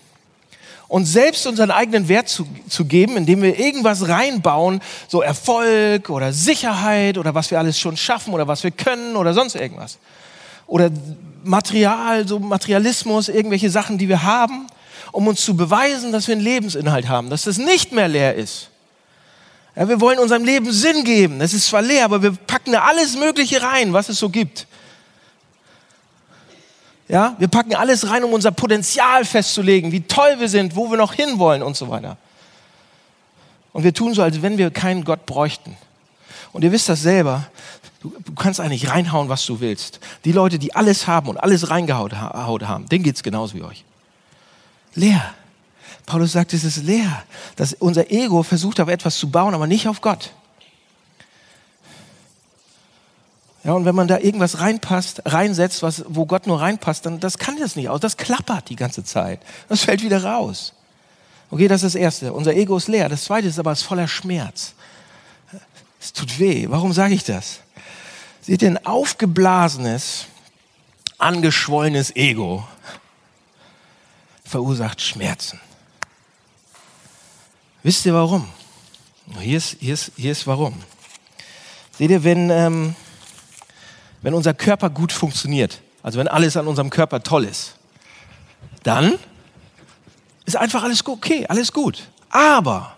S2: und selbst unseren eigenen Wert zu, zu geben, indem wir irgendwas reinbauen, so Erfolg oder Sicherheit oder was wir alles schon schaffen oder was wir können oder sonst irgendwas. Oder Material, so Materialismus, irgendwelche Sachen, die wir haben. um uns zu beweisen, dass wir einen Lebensinhalt haben, dass das nicht mehr leer ist. Ja, wir wollen unserem Leben Sinn geben. Es ist zwar leer, aber wir packen da alles Mögliche rein, was es so gibt. Ja, wir packen alles rein, um unser Potenzial festzulegen, wie toll wir sind, wo wir noch hinwollen und so weiter. Und wir tun so, als wenn wir keinen Gott bräuchten. Und ihr wisst das selber. Du, kannst eigentlich reinhauen, was du willst. Die Leute, die alles haben und alles reingehaut haben, denen geht es genauso wie euch. Leer. Paulus sagt, es ist leer. Dass unser Ego versucht, auf etwas zu bauen, aber nicht auf Gott. Ja, und wenn man da irgendwas reinpasst, reinsetzt, was, wo Gott nur reinpasst, dann das kann das nicht aus. Das klappert die ganze Zeit. Das fällt wieder raus. Okay, das ist das Erste. Unser Ego ist leer. Das Zweite ist aber, es ist voller Schmerz. Es tut weh. Warum sage ich das? Seht ihr, ein aufgeblasenes, angeschwollenes Ego verursacht Schmerzen. Wisst ihr warum? Hier ist, hier ist, hier ist warum. Seht ihr, wenn, ähm, wenn unser Körper gut funktioniert, also wenn alles an unserem Körper toll ist, dann ist einfach alles okay, alles gut. Aber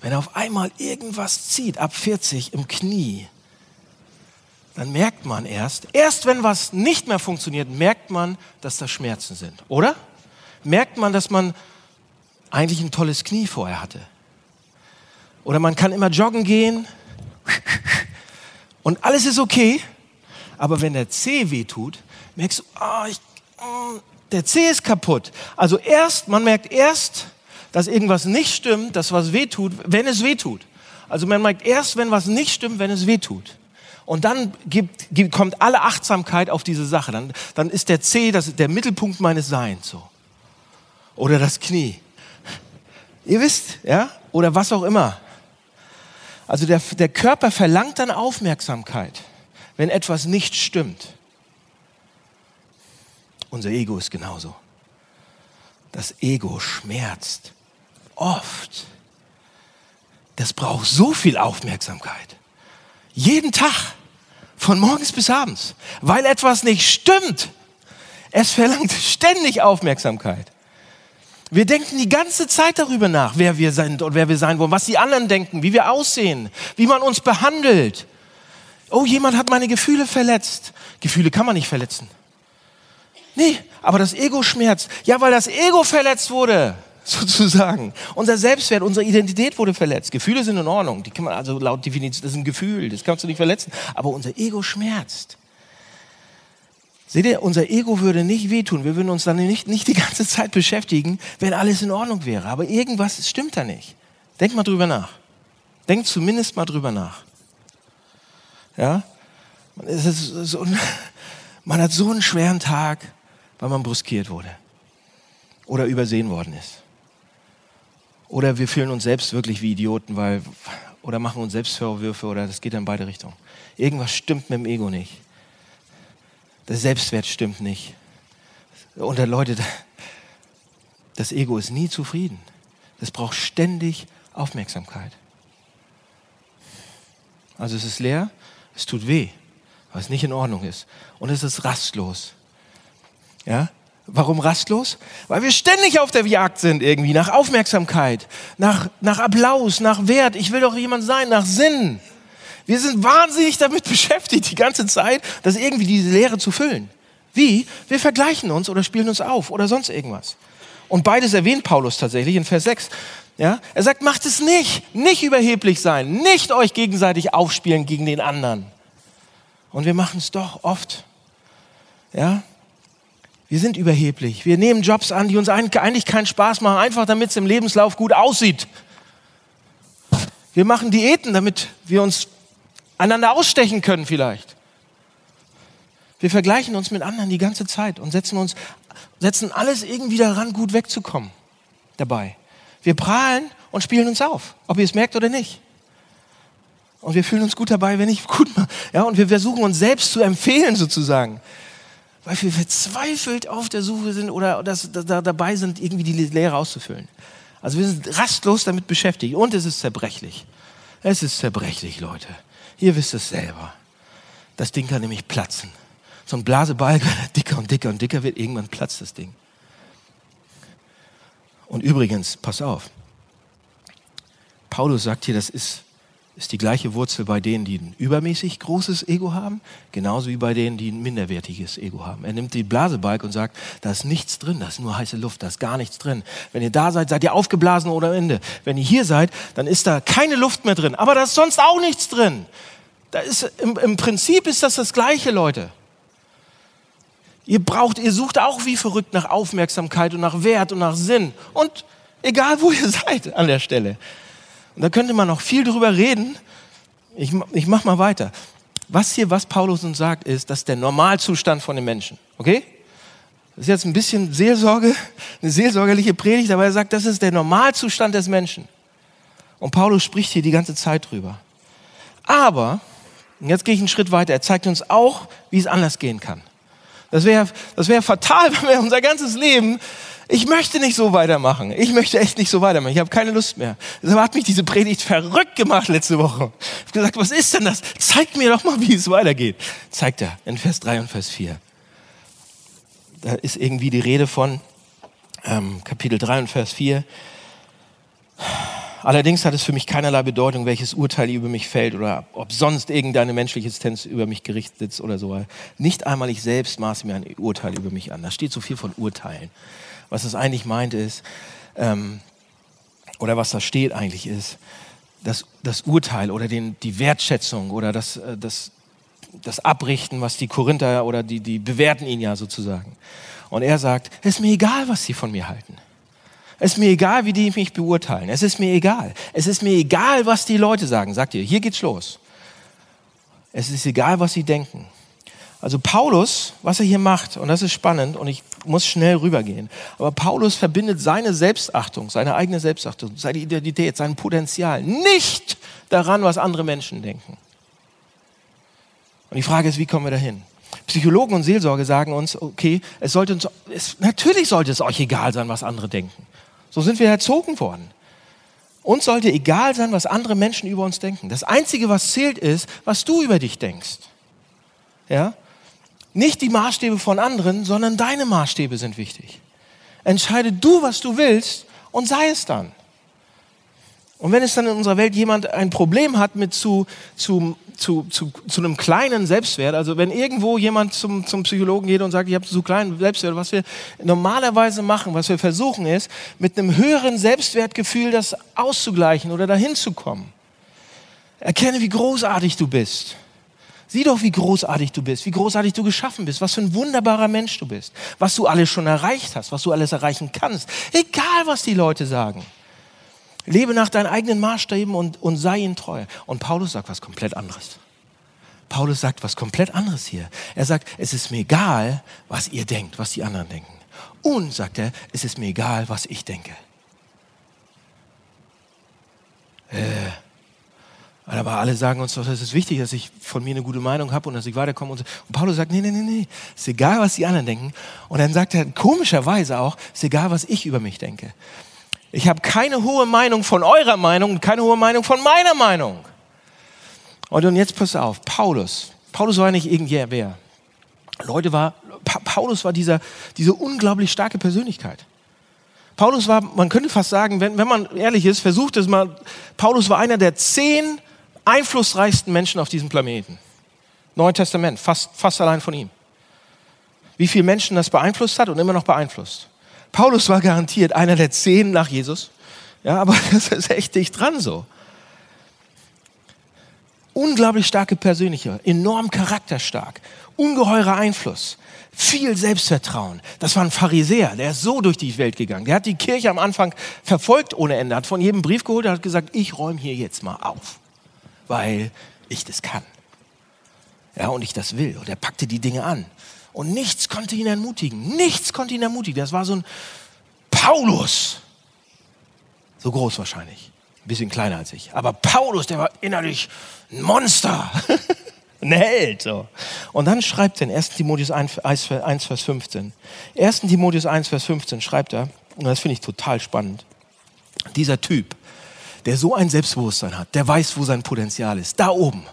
S2: wenn auf einmal irgendwas zieht, ab 40 im Knie, dann merkt man erst, erst wenn was nicht mehr funktioniert, merkt man, dass da Schmerzen sind, oder? Merkt man, dass man eigentlich ein tolles Knie vorher hatte. Oder man kann immer joggen gehen und alles ist okay, aber wenn der Zeh wehtut, merkst du, oh, ich, oh, der Zeh ist kaputt. Also erst, man merkt erst, dass irgendwas nicht stimmt, dass was wehtut, wenn es wehtut. Also man merkt erst, wenn was nicht stimmt, wenn es wehtut. Und dann gibt, gibt, kommt alle Achtsamkeit auf diese Sache. Dann, dann ist der Zeh das, der Mittelpunkt meines Seins so. Oder das Knie. Ihr wisst, ja? Oder was auch immer. Also der, der Körper verlangt dann Aufmerksamkeit, wenn etwas nicht stimmt. Unser Ego ist genauso. Das Ego schmerzt oft. Das braucht so viel Aufmerksamkeit. Jeden Tag, von morgens bis abends, weil etwas nicht stimmt. Es verlangt ständig Aufmerksamkeit. Wir denken die ganze Zeit darüber nach, wer wir sind und wer wir sein wollen, was die anderen denken, wie wir aussehen, wie man uns behandelt. Oh, jemand hat meine Gefühle verletzt. Gefühle kann man nicht verletzen. Nee, aber das Ego schmerzt. Ja, weil das Ego verletzt wurde, <laughs> sozusagen. Unser Selbstwert, unsere Identität wurde verletzt. Gefühle sind in Ordnung. Die kann man also laut Definition, das ist ein Gefühl, das kannst du nicht verletzen. Aber unser Ego schmerzt. Seht ihr, unser Ego würde nicht wehtun. Wir würden uns dann nicht, nicht die ganze Zeit beschäftigen, wenn alles in Ordnung wäre. Aber irgendwas stimmt da nicht. Denk mal drüber nach. Denk zumindest mal drüber nach. Ja? So, <laughs> man hat so einen schweren Tag, weil man bruskiert wurde. Oder übersehen worden ist. Oder wir fühlen uns selbst wirklich wie Idioten, weil, oder machen uns selbst Vorwürfe, oder das geht in beide Richtungen. Irgendwas stimmt mit dem Ego nicht. Der Selbstwert stimmt nicht. Und Leute, das Ego ist nie zufrieden. Es braucht ständig Aufmerksamkeit. Also es ist leer, es tut weh, weil es nicht in Ordnung ist. Und es ist rastlos. Ja? Warum rastlos? Weil wir ständig auf der Jagd sind irgendwie, nach Aufmerksamkeit, nach, nach Applaus, nach Wert. Ich will doch jemand sein, nach Sinn. Wir sind wahnsinnig damit <laughs> beschäftigt, die ganze Zeit, das irgendwie diese Leere zu füllen. Wie? Wir vergleichen uns oder spielen uns auf oder sonst irgendwas. Und beides erwähnt Paulus tatsächlich in Vers 6. Ja? Er sagt, macht es nicht, nicht überheblich sein, nicht euch gegenseitig aufspielen gegen den anderen. Und wir machen es doch oft. Ja? Wir sind überheblich. Wir nehmen Jobs an, die uns eigentlich keinen Spaß machen, einfach damit es im Lebenslauf gut aussieht. Wir machen Diäten, damit wir uns einander ausstechen können vielleicht. Wir vergleichen uns mit anderen die ganze Zeit und setzen uns, setzen alles irgendwie daran, gut wegzukommen dabei. Wir prahlen und spielen uns auf, ob ihr es merkt oder nicht. Und wir fühlen uns gut dabei, wenn ich <laughs> gut mache. Ja, und wir versuchen uns selbst zu empfehlen sozusagen. Weil wir verzweifelt auf der Suche sind oder das, da, dabei sind, irgendwie die Lehre auszufüllen. Also wir sind rastlos damit beschäftigt und es ist zerbrechlich. Es ist zerbrechlich, Leute. Ihr wisst es selber. Das Ding kann nämlich platzen. So ein Blasebalg, <laughs> dicker und dicker und dicker wird, irgendwann platzt das Ding. Und übrigens, pass auf, Paulus sagt hier, das ist ist die gleiche Wurzel bei denen, die ein übermäßig großes Ego haben, genauso wie bei denen, die ein minderwertiges Ego haben. Er nimmt die Blasebalg und sagt, da ist nichts drin, da ist nur heiße Luft, da ist gar nichts drin. Wenn ihr da seid, seid ihr aufgeblasen oder am Ende. Wenn ihr hier seid, dann ist da keine Luft mehr drin, aber da ist sonst auch nichts drin. Da ist, im, Im Prinzip ist das das Gleiche, Leute. Ihr braucht, ihr sucht auch wie verrückt nach Aufmerksamkeit und nach Wert und nach Sinn. Und egal wo ihr <laughs> seid an der Stelle. Und da könnte man noch viel drüber reden. Ich, ich mache mal weiter. Was hier, was Paulus uns sagt, ist, das ist der Normalzustand von den Menschen. Okay? Das ist jetzt ein bisschen Seelsorge, eine seelsorgerliche Predigt, aber er sagt, das ist der Normalzustand des Menschen. Und Paulus spricht hier die ganze Zeit drüber. Aber, und jetzt gehe ich einen Schritt weiter, er zeigt uns auch, wie es anders gehen kann. Das wäre das wär fatal, <laughs> wenn wir unser ganzes Leben ich möchte nicht so weitermachen. Ich möchte echt nicht so weitermachen. Ich habe keine Lust mehr. Deshalb hat mich diese Predigt verrückt gemacht letzte Woche. Ich habe gesagt, was ist denn das? Zeig mir doch mal, wie es weitergeht. Zeigt er in Vers 3 und Vers 4. Da ist irgendwie die Rede von ähm, Kapitel 3 und Vers 4. Allerdings hat es für mich keinerlei Bedeutung, welches Urteil über mich fällt oder ob sonst irgendeine menschliche Existenz über mich gerichtet ist oder so. Nicht einmal ich selbst maße mir ein Urteil über mich an. Da steht so viel von Urteilen. Was es eigentlich meint ist, ähm, oder was da steht eigentlich ist, das, das Urteil oder den, die Wertschätzung oder das, äh, das, das Abrichten, was die Korinther oder die, die bewerten ihn ja sozusagen. Und er sagt, es ist mir egal, was sie von mir halten. Es ist mir egal, wie die mich beurteilen. Es ist mir egal. Es ist mir egal, was die Leute sagen. Sagt ihr, hier geht's los. Es ist egal, was sie denken. Also Paulus, was er hier macht, und das ist spannend, und ich muss schnell rübergehen, aber Paulus verbindet seine Selbstachtung, seine eigene Selbstachtung, seine Identität, sein Potenzial nicht daran, was andere Menschen denken. Und die Frage ist, wie kommen wir dahin? Psychologen und Seelsorge sagen uns, okay, es sollte uns, es, natürlich sollte es euch egal sein, was andere denken. So sind wir erzogen worden. Uns sollte egal sein, was andere Menschen über uns denken. Das Einzige, was zählt, ist, was du über dich denkst. Ja? Nicht die Maßstäbe von anderen, sondern deine Maßstäbe sind wichtig. Entscheide du, was du willst und sei es dann. Und wenn es dann in unserer Welt jemand ein Problem hat mit zu, zu, zu, zu, zu einem kleinen Selbstwert, also wenn irgendwo jemand zum, zum Psychologen geht und sagt, ich habe zu kleinen Selbstwert, was wir normalerweise machen, was wir versuchen ist, mit einem höheren Selbstwertgefühl das auszugleichen oder dahin zu kommen. Erkenne, wie großartig du bist. Sieh doch, wie großartig du bist, wie großartig du geschaffen bist, was für ein wunderbarer Mensch du bist, was du alles schon erreicht hast, was du alles erreichen kannst. Egal, was die Leute sagen. Lebe nach deinen eigenen Maßstäben und, und sei ihnen treu. Und Paulus sagt was komplett anderes. Paulus sagt was komplett anderes hier. Er sagt, es ist mir egal, was ihr denkt, was die anderen denken. Und, sagt er, es ist mir egal, was ich denke. Äh, aber alle sagen uns doch, es ist wichtig, dass ich von mir eine gute Meinung habe und dass ich weiterkomme. Und, so. und Paulus sagt, nee, nee, nee, nee, ist egal, was die anderen denken. Und dann sagt er komischerweise auch, ist egal, was ich über mich denke. Ich habe keine hohe Meinung von eurer Meinung und keine hohe Meinung von meiner Meinung. Und, und jetzt pass auf, Paulus. Paulus war nicht irgendwer. Leute war, pa Paulus war dieser, diese unglaublich starke Persönlichkeit. Paulus war, man könnte fast sagen, wenn, wenn man ehrlich ist, versucht es mal, Paulus war einer der zehn einflussreichsten Menschen auf diesem Planeten. Neuen Testament, fast, fast allein von ihm. Wie viele Menschen das beeinflusst hat und immer noch beeinflusst. Paulus war garantiert einer der zehn nach Jesus. Ja, aber <laughs> das ist echt dicht dran so. Unglaublich starke Persönlichkeit, enorm charakterstark, ungeheurer Einfluss, viel Selbstvertrauen. Das war ein Pharisäer, der ist so durch die Welt gegangen. Der hat die Kirche am Anfang verfolgt ohne Ende, hat von jedem Brief geholt, hat gesagt, ich räume hier jetzt mal auf weil ich das kann. Ja, und ich das will. Und er packte die Dinge an. Und nichts konnte ihn ermutigen. Nichts konnte ihn ermutigen. Das war so ein Paulus. So groß wahrscheinlich. Ein bisschen kleiner als ich. Aber Paulus, der war innerlich ein Monster. <laughs> ein Held. So. Und dann schreibt er in 1 Timotheus 1, 1, Vers 15. 1 Timotheus 1, Vers 15 schreibt er, und das finde ich total spannend, dieser Typ, der so ein Selbstbewusstsein hat, der weiß, wo sein Potenzial ist. Da oben.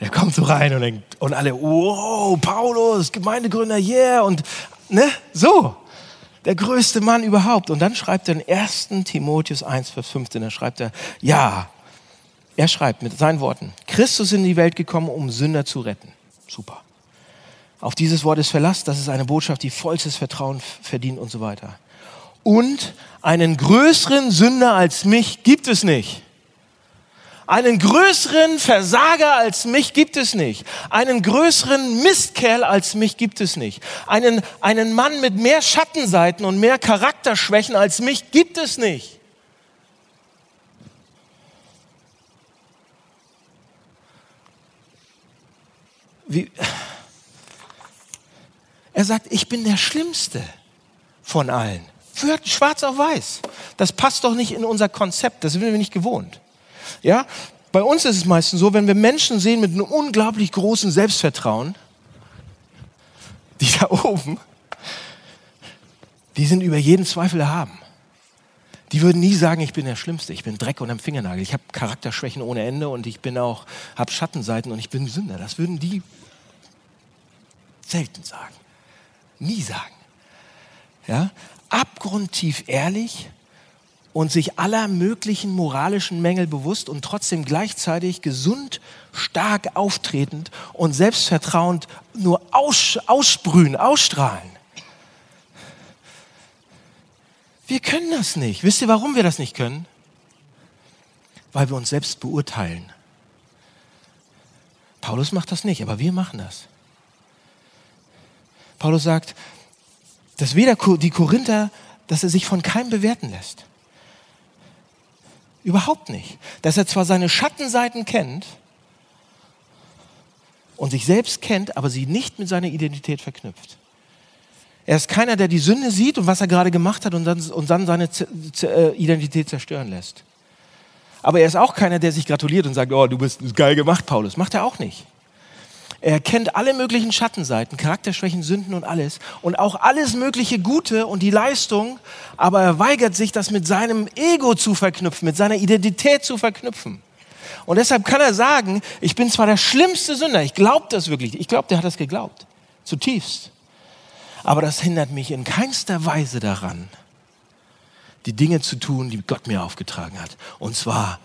S2: Er kommt so rein und denkt, und alle, wow, Paulus, Gemeindegründer, yeah. Und ne? So. Der größte Mann überhaupt. Und dann schreibt er in 1. Timotheus 1, Vers 15, da schreibt er, ja, er schreibt mit seinen Worten, Christus ist in die Welt gekommen, um Sünder zu retten. Super. Auf dieses Wort ist Verlass, das ist eine Botschaft, die vollstes Vertrauen verdient und so weiter. Und einen größeren Sünder als mich gibt es nicht. Einen größeren Versager als mich gibt es nicht. Einen größeren Mistkerl als mich gibt es nicht. Einen, einen Mann mit mehr Schattenseiten und mehr Charakterschwächen als mich gibt es nicht. Wie, er sagt, ich bin der Schlimmste von allen. Schwarz auf weiß. Das passt doch nicht in unser Konzept. Das sind wir nicht gewohnt. Ja? Bei uns ist es meistens so, wenn wir Menschen sehen mit einem unglaublich großen Selbstvertrauen, die da oben, die sind über jeden Zweifel erhaben. Die würden nie sagen, ich bin der Schlimmste, ich bin Dreck und am Fingernagel, ich habe Charakterschwächen ohne Ende und ich bin auch, habe Schattenseiten und ich bin Sünder. Das würden die selten sagen, nie sagen. Ja? Abgrundtief ehrlich und sich aller möglichen moralischen Mängel bewusst und trotzdem gleichzeitig gesund, stark auftretend und selbstvertrauend nur aus, aussprühen, ausstrahlen. Wir können das nicht. Wisst ihr, warum wir das nicht können? Weil wir uns selbst beurteilen. Paulus macht das nicht, aber wir machen das. Paulus sagt, dass weder die Korinther, dass er sich von keinem bewerten lässt. Überhaupt nicht. Dass er zwar seine Schattenseiten kennt und sich selbst kennt, aber sie nicht mit seiner Identität verknüpft. Er ist keiner, der die Sünde sieht und was er gerade gemacht hat und dann, und dann seine Z Z äh, Identität zerstören lässt. Aber er ist auch keiner, der sich gratuliert und sagt, oh, du bist geil gemacht, Paulus. Macht er auch nicht. Er kennt alle möglichen Schattenseiten, Charakterschwächen, Sünden und alles. Und auch alles mögliche Gute und die Leistung. Aber er weigert sich, das mit seinem Ego zu verknüpfen, mit seiner Identität zu verknüpfen. Und deshalb kann er sagen, ich bin zwar der schlimmste Sünder. Ich glaube das wirklich. Ich glaube, der hat das geglaubt. Zutiefst. Aber das hindert mich in keinster Weise daran, die Dinge zu tun, die Gott mir aufgetragen hat. Und zwar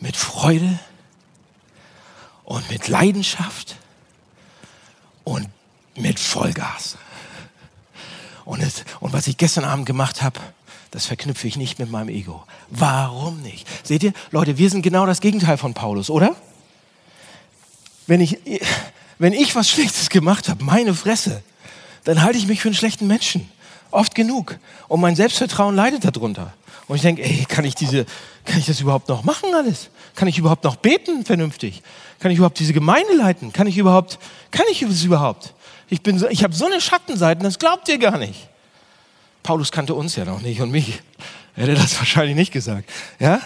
S2: mit Freude und mit Leidenschaft und mit Vollgas. Und, es, und was ich gestern Abend gemacht habe, das verknüpfe ich nicht mit meinem Ego. Warum nicht? Seht ihr, Leute, wir sind genau das Gegenteil von Paulus, oder? Wenn ich, wenn ich was Schlechtes gemacht habe, meine Fresse, dann halte ich mich für einen schlechten Menschen. Oft genug. Und mein Selbstvertrauen leidet darunter. Und ich denke, ey, kann ich diese, kann ich das überhaupt noch machen alles? Kann ich überhaupt noch beten vernünftig? Kann ich überhaupt diese Gemeinde leiten? Kann ich überhaupt, kann ich das überhaupt? Ich bin so, ich habe so eine Schattenseiten, das glaubt ihr gar nicht. Paulus kannte uns ja noch nicht und mich. Hätte das <laughs> wahrscheinlich nicht gesagt. Ja?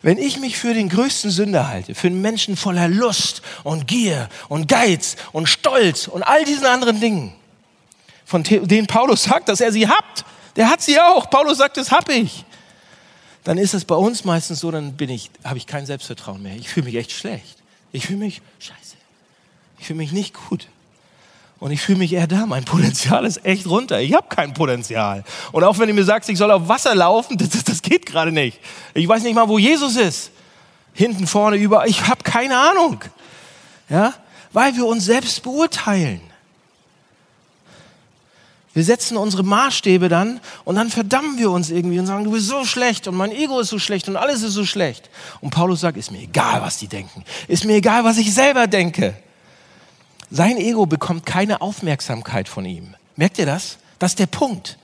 S2: Wenn ich mich für den größten Sünder halte, für einen Menschen voller Lust und Gier und Geiz und Stolz und all diesen anderen Dingen, von denen Paulus sagt, dass er sie hat, der hat sie auch. Paulus sagt, das habe ich. Dann ist es bei uns meistens so, dann bin ich, habe ich kein Selbstvertrauen mehr. Ich fühle mich echt schlecht. Ich fühle mich scheiße. Ich fühle mich nicht gut. Und ich fühle mich eher da. Mein Potenzial ist echt runter. Ich habe kein Potenzial. Und auch wenn du mir sagst, ich soll auf Wasser laufen, <laughs> das, das geht gerade nicht. Ich weiß nicht mal, wo Jesus ist. Hinten, vorne, überall. Ich habe keine Ahnung. Ja? Weil wir uns selbst beurteilen. Wir setzen unsere Maßstäbe dann und dann verdammen wir uns irgendwie und sagen, du bist so schlecht und mein Ego ist so schlecht und alles ist so schlecht. Und Paulus sagt, ist mir egal, was die denken. Ist mir egal, was ich selber denke. Sein Ego bekommt keine Aufmerksamkeit von ihm. Merkt ihr das? Das ist der Punkt.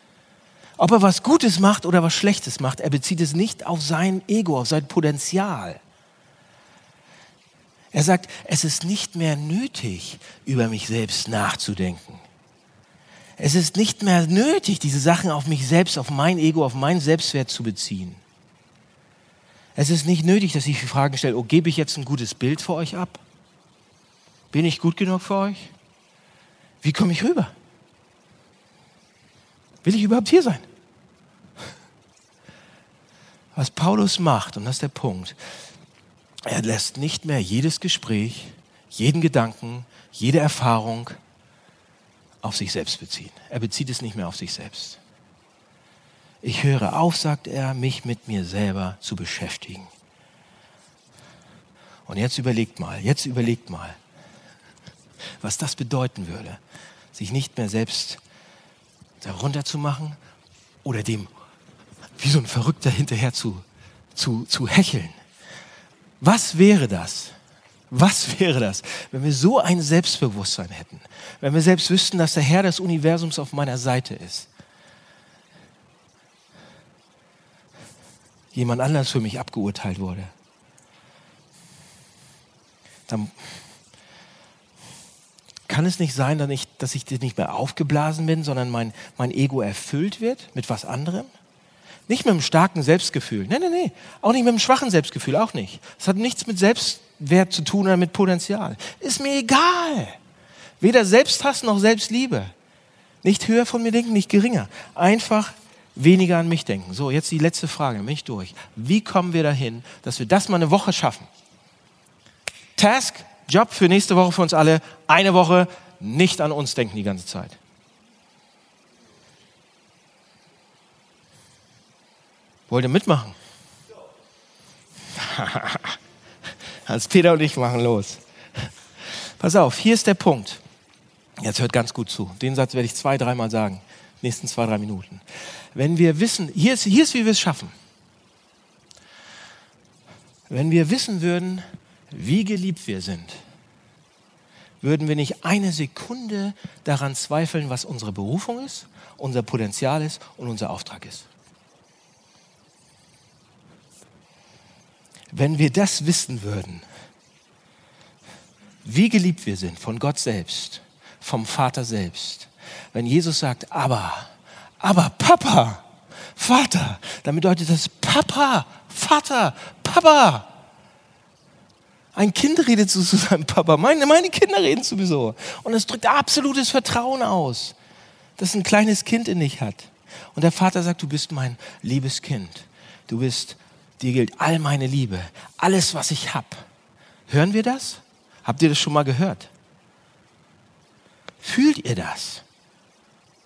S2: Ob er was Gutes macht oder was Schlechtes macht, er bezieht es nicht auf sein Ego, auf sein Potenzial. Er sagt, es ist nicht mehr nötig, über mich selbst nachzudenken. Es ist nicht mehr nötig, diese Sachen auf mich selbst, auf mein Ego, auf meinen Selbstwert zu beziehen. Es ist nicht nötig, dass ich Fragen stelle, oh, gebe ich jetzt ein gutes Bild für euch ab? Bin ich gut genug für euch? Wie komme ich rüber? Will ich überhaupt hier sein? Was Paulus macht, und das ist der Punkt, er lässt nicht mehr jedes Gespräch, jeden Gedanken, jede Erfahrung auf sich selbst beziehen. Er bezieht es nicht mehr auf sich selbst. Ich höre auf, sagt er, mich mit mir selber zu beschäftigen. Und jetzt überlegt mal, jetzt überlegt mal, was das bedeuten würde, sich nicht mehr selbst darunter zu machen oder dem wie so ein Verrückter hinterher zu, zu, zu hecheln. Was wäre das? Was wäre das, wenn wir so ein Selbstbewusstsein hätten? Wenn wir selbst wüssten, dass der Herr des Universums auf meiner Seite ist? Jemand anders für mich abgeurteilt wurde. Dann kann es nicht sein, dass ich, dass ich nicht mehr aufgeblasen bin, sondern mein, mein Ego erfüllt wird mit was anderem? Nicht mit einem starken Selbstgefühl. Nein, nein, nein. Auch nicht mit einem schwachen Selbstgefühl, auch nicht. Es hat nichts mit Selbstwert zu tun oder mit Potenzial. Ist mir egal. Weder Selbsthass noch Selbstliebe. Nicht höher von mir denken, nicht geringer. Einfach weniger an mich denken. So, jetzt die letzte Frage, mich durch. Wie kommen wir dahin, dass wir das mal eine Woche schaffen? Task, Job für nächste Woche für uns alle. Eine Woche nicht an uns denken die ganze Zeit. Wollt ihr mitmachen? <laughs> Hans Peter und ich machen los. Pass auf, hier ist der Punkt. Jetzt hört ganz gut zu. Den Satz werde ich zwei, dreimal sagen. Nächsten zwei, drei Minuten. Wenn wir wissen, hier ist, hier ist wie wir es schaffen. Wenn wir wissen würden, wie geliebt wir sind, würden wir nicht eine Sekunde daran zweifeln, was unsere Berufung ist, unser Potenzial ist und unser Auftrag ist. Wenn wir das wissen würden, wie geliebt wir sind von Gott selbst, vom Vater selbst. Wenn Jesus sagt, aber, aber Papa, Vater, dann bedeutet das Papa, Vater, Papa. Ein Kind redet zu, seinem Papa. Meine, meine Kinder reden sowieso. Und es drückt absolutes Vertrauen aus, dass ein kleines Kind in dich hat. Und der Vater sagt, du bist mein liebes Kind. Du bist dir gilt all meine Liebe, alles, was ich habe. Hören wir das? Habt ihr das schon mal gehört? Fühlt ihr das?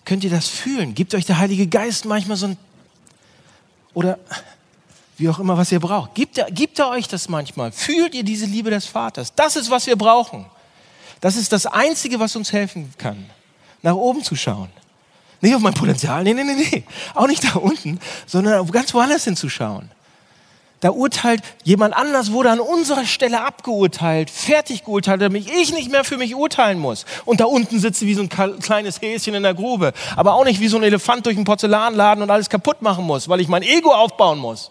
S2: Könnt ihr das fühlen? Gibt euch der Heilige Geist manchmal so ein... Oder wie auch immer, was ihr braucht. Gibt er, gibt er euch das manchmal? Fühlt ihr diese Liebe des Vaters? Das ist, was wir brauchen. Das ist das Einzige, was uns helfen kann, nach oben zu schauen. Nicht auf mein Potenzial, nee, nee, nee, nee. Auch nicht da unten, sondern ganz woanders hinzuschauen. Da urteilt jemand anders, wurde an unserer Stelle abgeurteilt, fertig geurteilt, damit ich nicht mehr für mich urteilen muss. Und da unten sitze wie so ein kleines Häschen in der Grube. Aber auch nicht wie so ein Elefant durch einen Porzellanladen und alles kaputt machen muss, weil ich mein Ego aufbauen muss.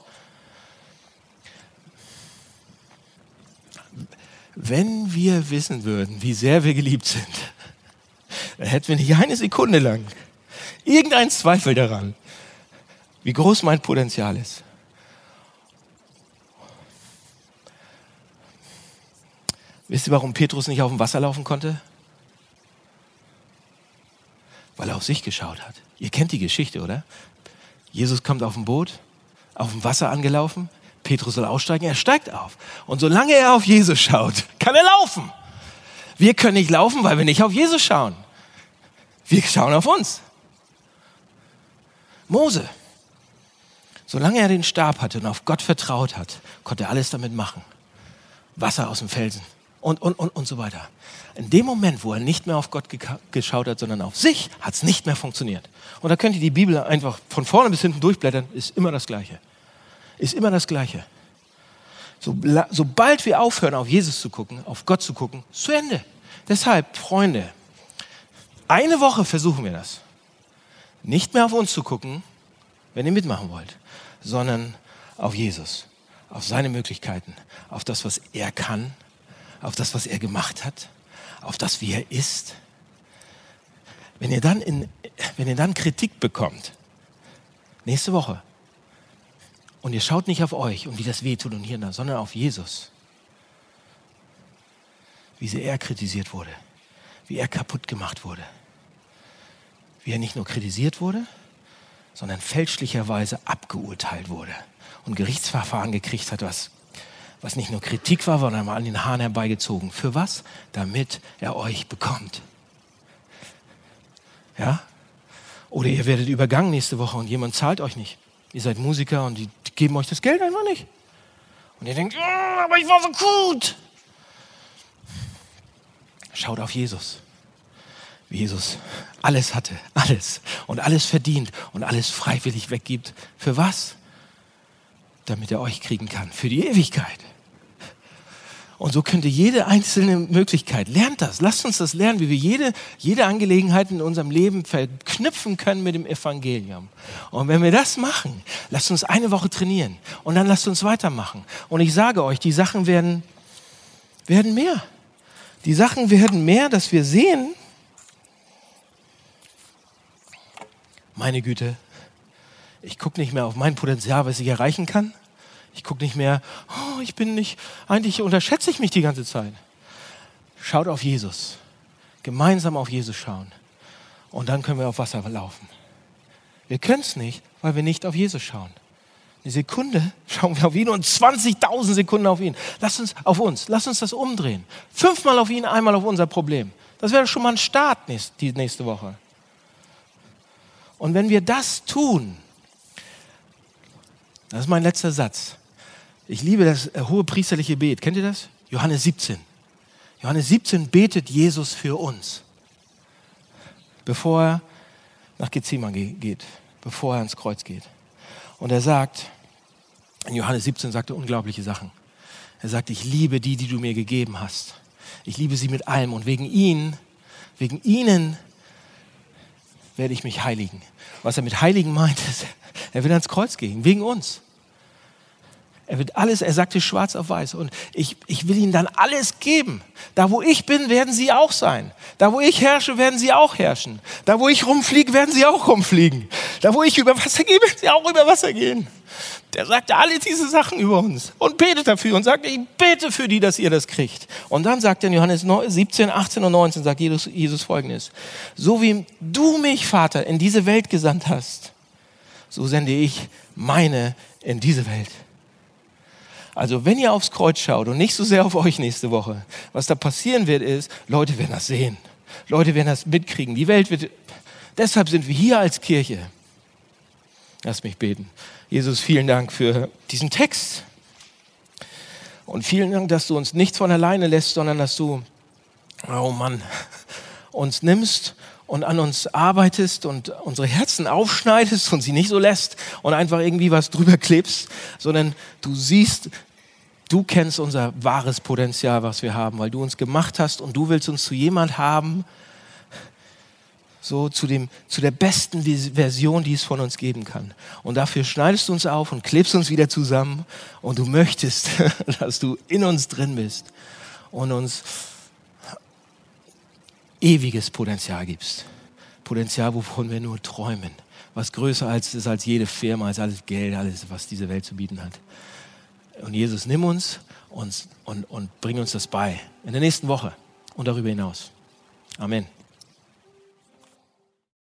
S2: Wenn wir wissen würden, wie sehr wir geliebt sind, dann hätten wir nicht eine Sekunde lang irgendeinen Zweifel daran, wie groß mein Potenzial ist. Wisst ihr, warum Petrus nicht auf dem Wasser laufen konnte? Weil er auf sich geschaut hat. Ihr kennt die Geschichte, oder? Jesus kommt auf dem Boot, auf dem Wasser angelaufen. Petrus soll aussteigen, er steigt auf. Und solange er auf Jesus schaut, kann er laufen. Wir können nicht laufen, weil wir nicht auf Jesus schauen. Wir schauen auf uns. Mose, solange er den Stab hatte und auf Gott vertraut hat, konnte er alles damit machen. Wasser aus dem Felsen und, und, und, und so weiter. In dem Moment, wo er nicht mehr auf Gott geschaut hat, sondern auf sich, hat es nicht mehr funktioniert. Und da könnt ihr die Bibel einfach von vorne bis hinten durchblättern, ist immer das Gleiche. Ist immer das Gleiche. So, sobald wir aufhören, auf Jesus zu gucken, auf Gott zu gucken, zu Ende. Deshalb, Freunde, eine Woche versuchen wir das. Nicht mehr auf uns zu gucken, wenn ihr mitmachen wollt, sondern auf Jesus, auf seine Möglichkeiten, auf das, was er kann auf das, was er gemacht hat, auf das, wie er ist. Wenn ihr dann, in, wenn ihr dann Kritik bekommt, nächste Woche, und ihr schaut nicht auf euch und wie das weh tut und hier und da, sondern auf Jesus, wie sehr er kritisiert wurde, wie er kaputt gemacht wurde, wie er nicht nur kritisiert wurde, sondern fälschlicherweise abgeurteilt wurde und Gerichtsverfahren gekriegt hat, was was nicht nur Kritik war, sondern mal an den Haaren herbeigezogen. Für was? Damit er euch bekommt. Ja? Oder ihr werdet übergangen nächste Woche und jemand zahlt euch nicht. Ihr seid Musiker und die geben euch das Geld einfach nicht. Und ihr denkt, oh, aber ich war so gut. Schaut auf Jesus. Wie Jesus alles hatte, alles und alles verdient und alles freiwillig weggibt. Für was? Damit er euch kriegen kann, für die Ewigkeit. Und so könnte jede einzelne Möglichkeit, lernt das, lasst uns das lernen, wie wir jede, jede Angelegenheit in unserem Leben verknüpfen können mit dem Evangelium. Und wenn wir das machen, lasst uns eine Woche trainieren und dann lasst uns weitermachen. Und ich sage euch, die Sachen werden, werden mehr. Die Sachen werden mehr, dass wir sehen, meine Güte, ich gucke nicht mehr auf mein Potenzial, was ich erreichen kann, ich gucke nicht mehr, oh, ich bin nicht, eigentlich unterschätze ich mich die ganze Zeit. Schaut auf Jesus. Gemeinsam auf Jesus schauen. Und dann können wir auf Wasser laufen. Wir können es nicht, weil wir nicht auf Jesus schauen. Eine Sekunde schauen wir auf ihn und 20.000 Sekunden auf ihn. Lass uns auf uns, lass uns das umdrehen. Fünfmal auf ihn, einmal auf unser Problem. Das wäre schon mal ein Start die nächste Woche. Und wenn wir das tun, das ist mein letzter Satz, ich liebe das äh, hohe priesterliche Gebet. Kennt ihr das? Johannes 17. Johannes 17 betet Jesus für uns, bevor er nach Gethsemane geht, bevor er ans Kreuz geht. Und er sagt, in Johannes 17 sagt er unglaubliche Sachen. Er sagt, ich liebe die, die du mir gegeben hast. Ich liebe sie mit allem und wegen ihnen, wegen ihnen werde ich mich heiligen. Was er mit heiligen meint, <laughs> ist, er will ans Kreuz gehen, wegen uns. Er wird alles, er sagte schwarz auf weiß. Und ich, ich will ihnen dann alles geben. Da, wo ich bin, werden sie auch sein. Da, wo ich herrsche, werden sie auch herrschen. Da, wo ich rumfliege, werden sie auch rumfliegen. Da, wo ich über Wasser gehe, werden sie auch über Wasser gehen. Der sagte alle diese Sachen über uns und betet dafür und sagt, ich bete für die, dass ihr das kriegt. Und dann sagt er in Johannes 17, 18 und 19, sagt Jesus, Jesus folgendes. So wie du mich, Vater, in diese Welt gesandt hast, so sende ich meine in diese Welt. Also wenn ihr aufs Kreuz schaut und nicht so sehr auf euch nächste Woche, was da passieren wird, ist, Leute werden das sehen. Leute werden das mitkriegen. Die Welt wird, deshalb sind wir hier als Kirche. Lass mich beten. Jesus, vielen Dank für diesen Text. Und vielen Dank, dass du uns nichts von alleine lässt, sondern dass du, oh Mann, uns nimmst und an uns arbeitest und unsere Herzen aufschneidest und sie nicht so lässt und einfach irgendwie was drüber klebst, sondern du siehst, du kennst unser wahres Potenzial, was wir haben, weil du uns gemacht hast und du willst uns zu jemand haben, so zu, dem, zu der besten Version, die es von uns geben kann. Und dafür schneidest du uns auf und klebst uns wieder zusammen und du möchtest, <laughs> dass du in uns drin bist und uns ewiges Potenzial gibst. Potenzial, wovon wir nur träumen. Was größer als ist als jede Firma, als alles Geld, alles, was diese Welt zu bieten hat. Und Jesus, nimm uns und, und, und bring uns das bei. In der nächsten Woche und darüber hinaus. Amen.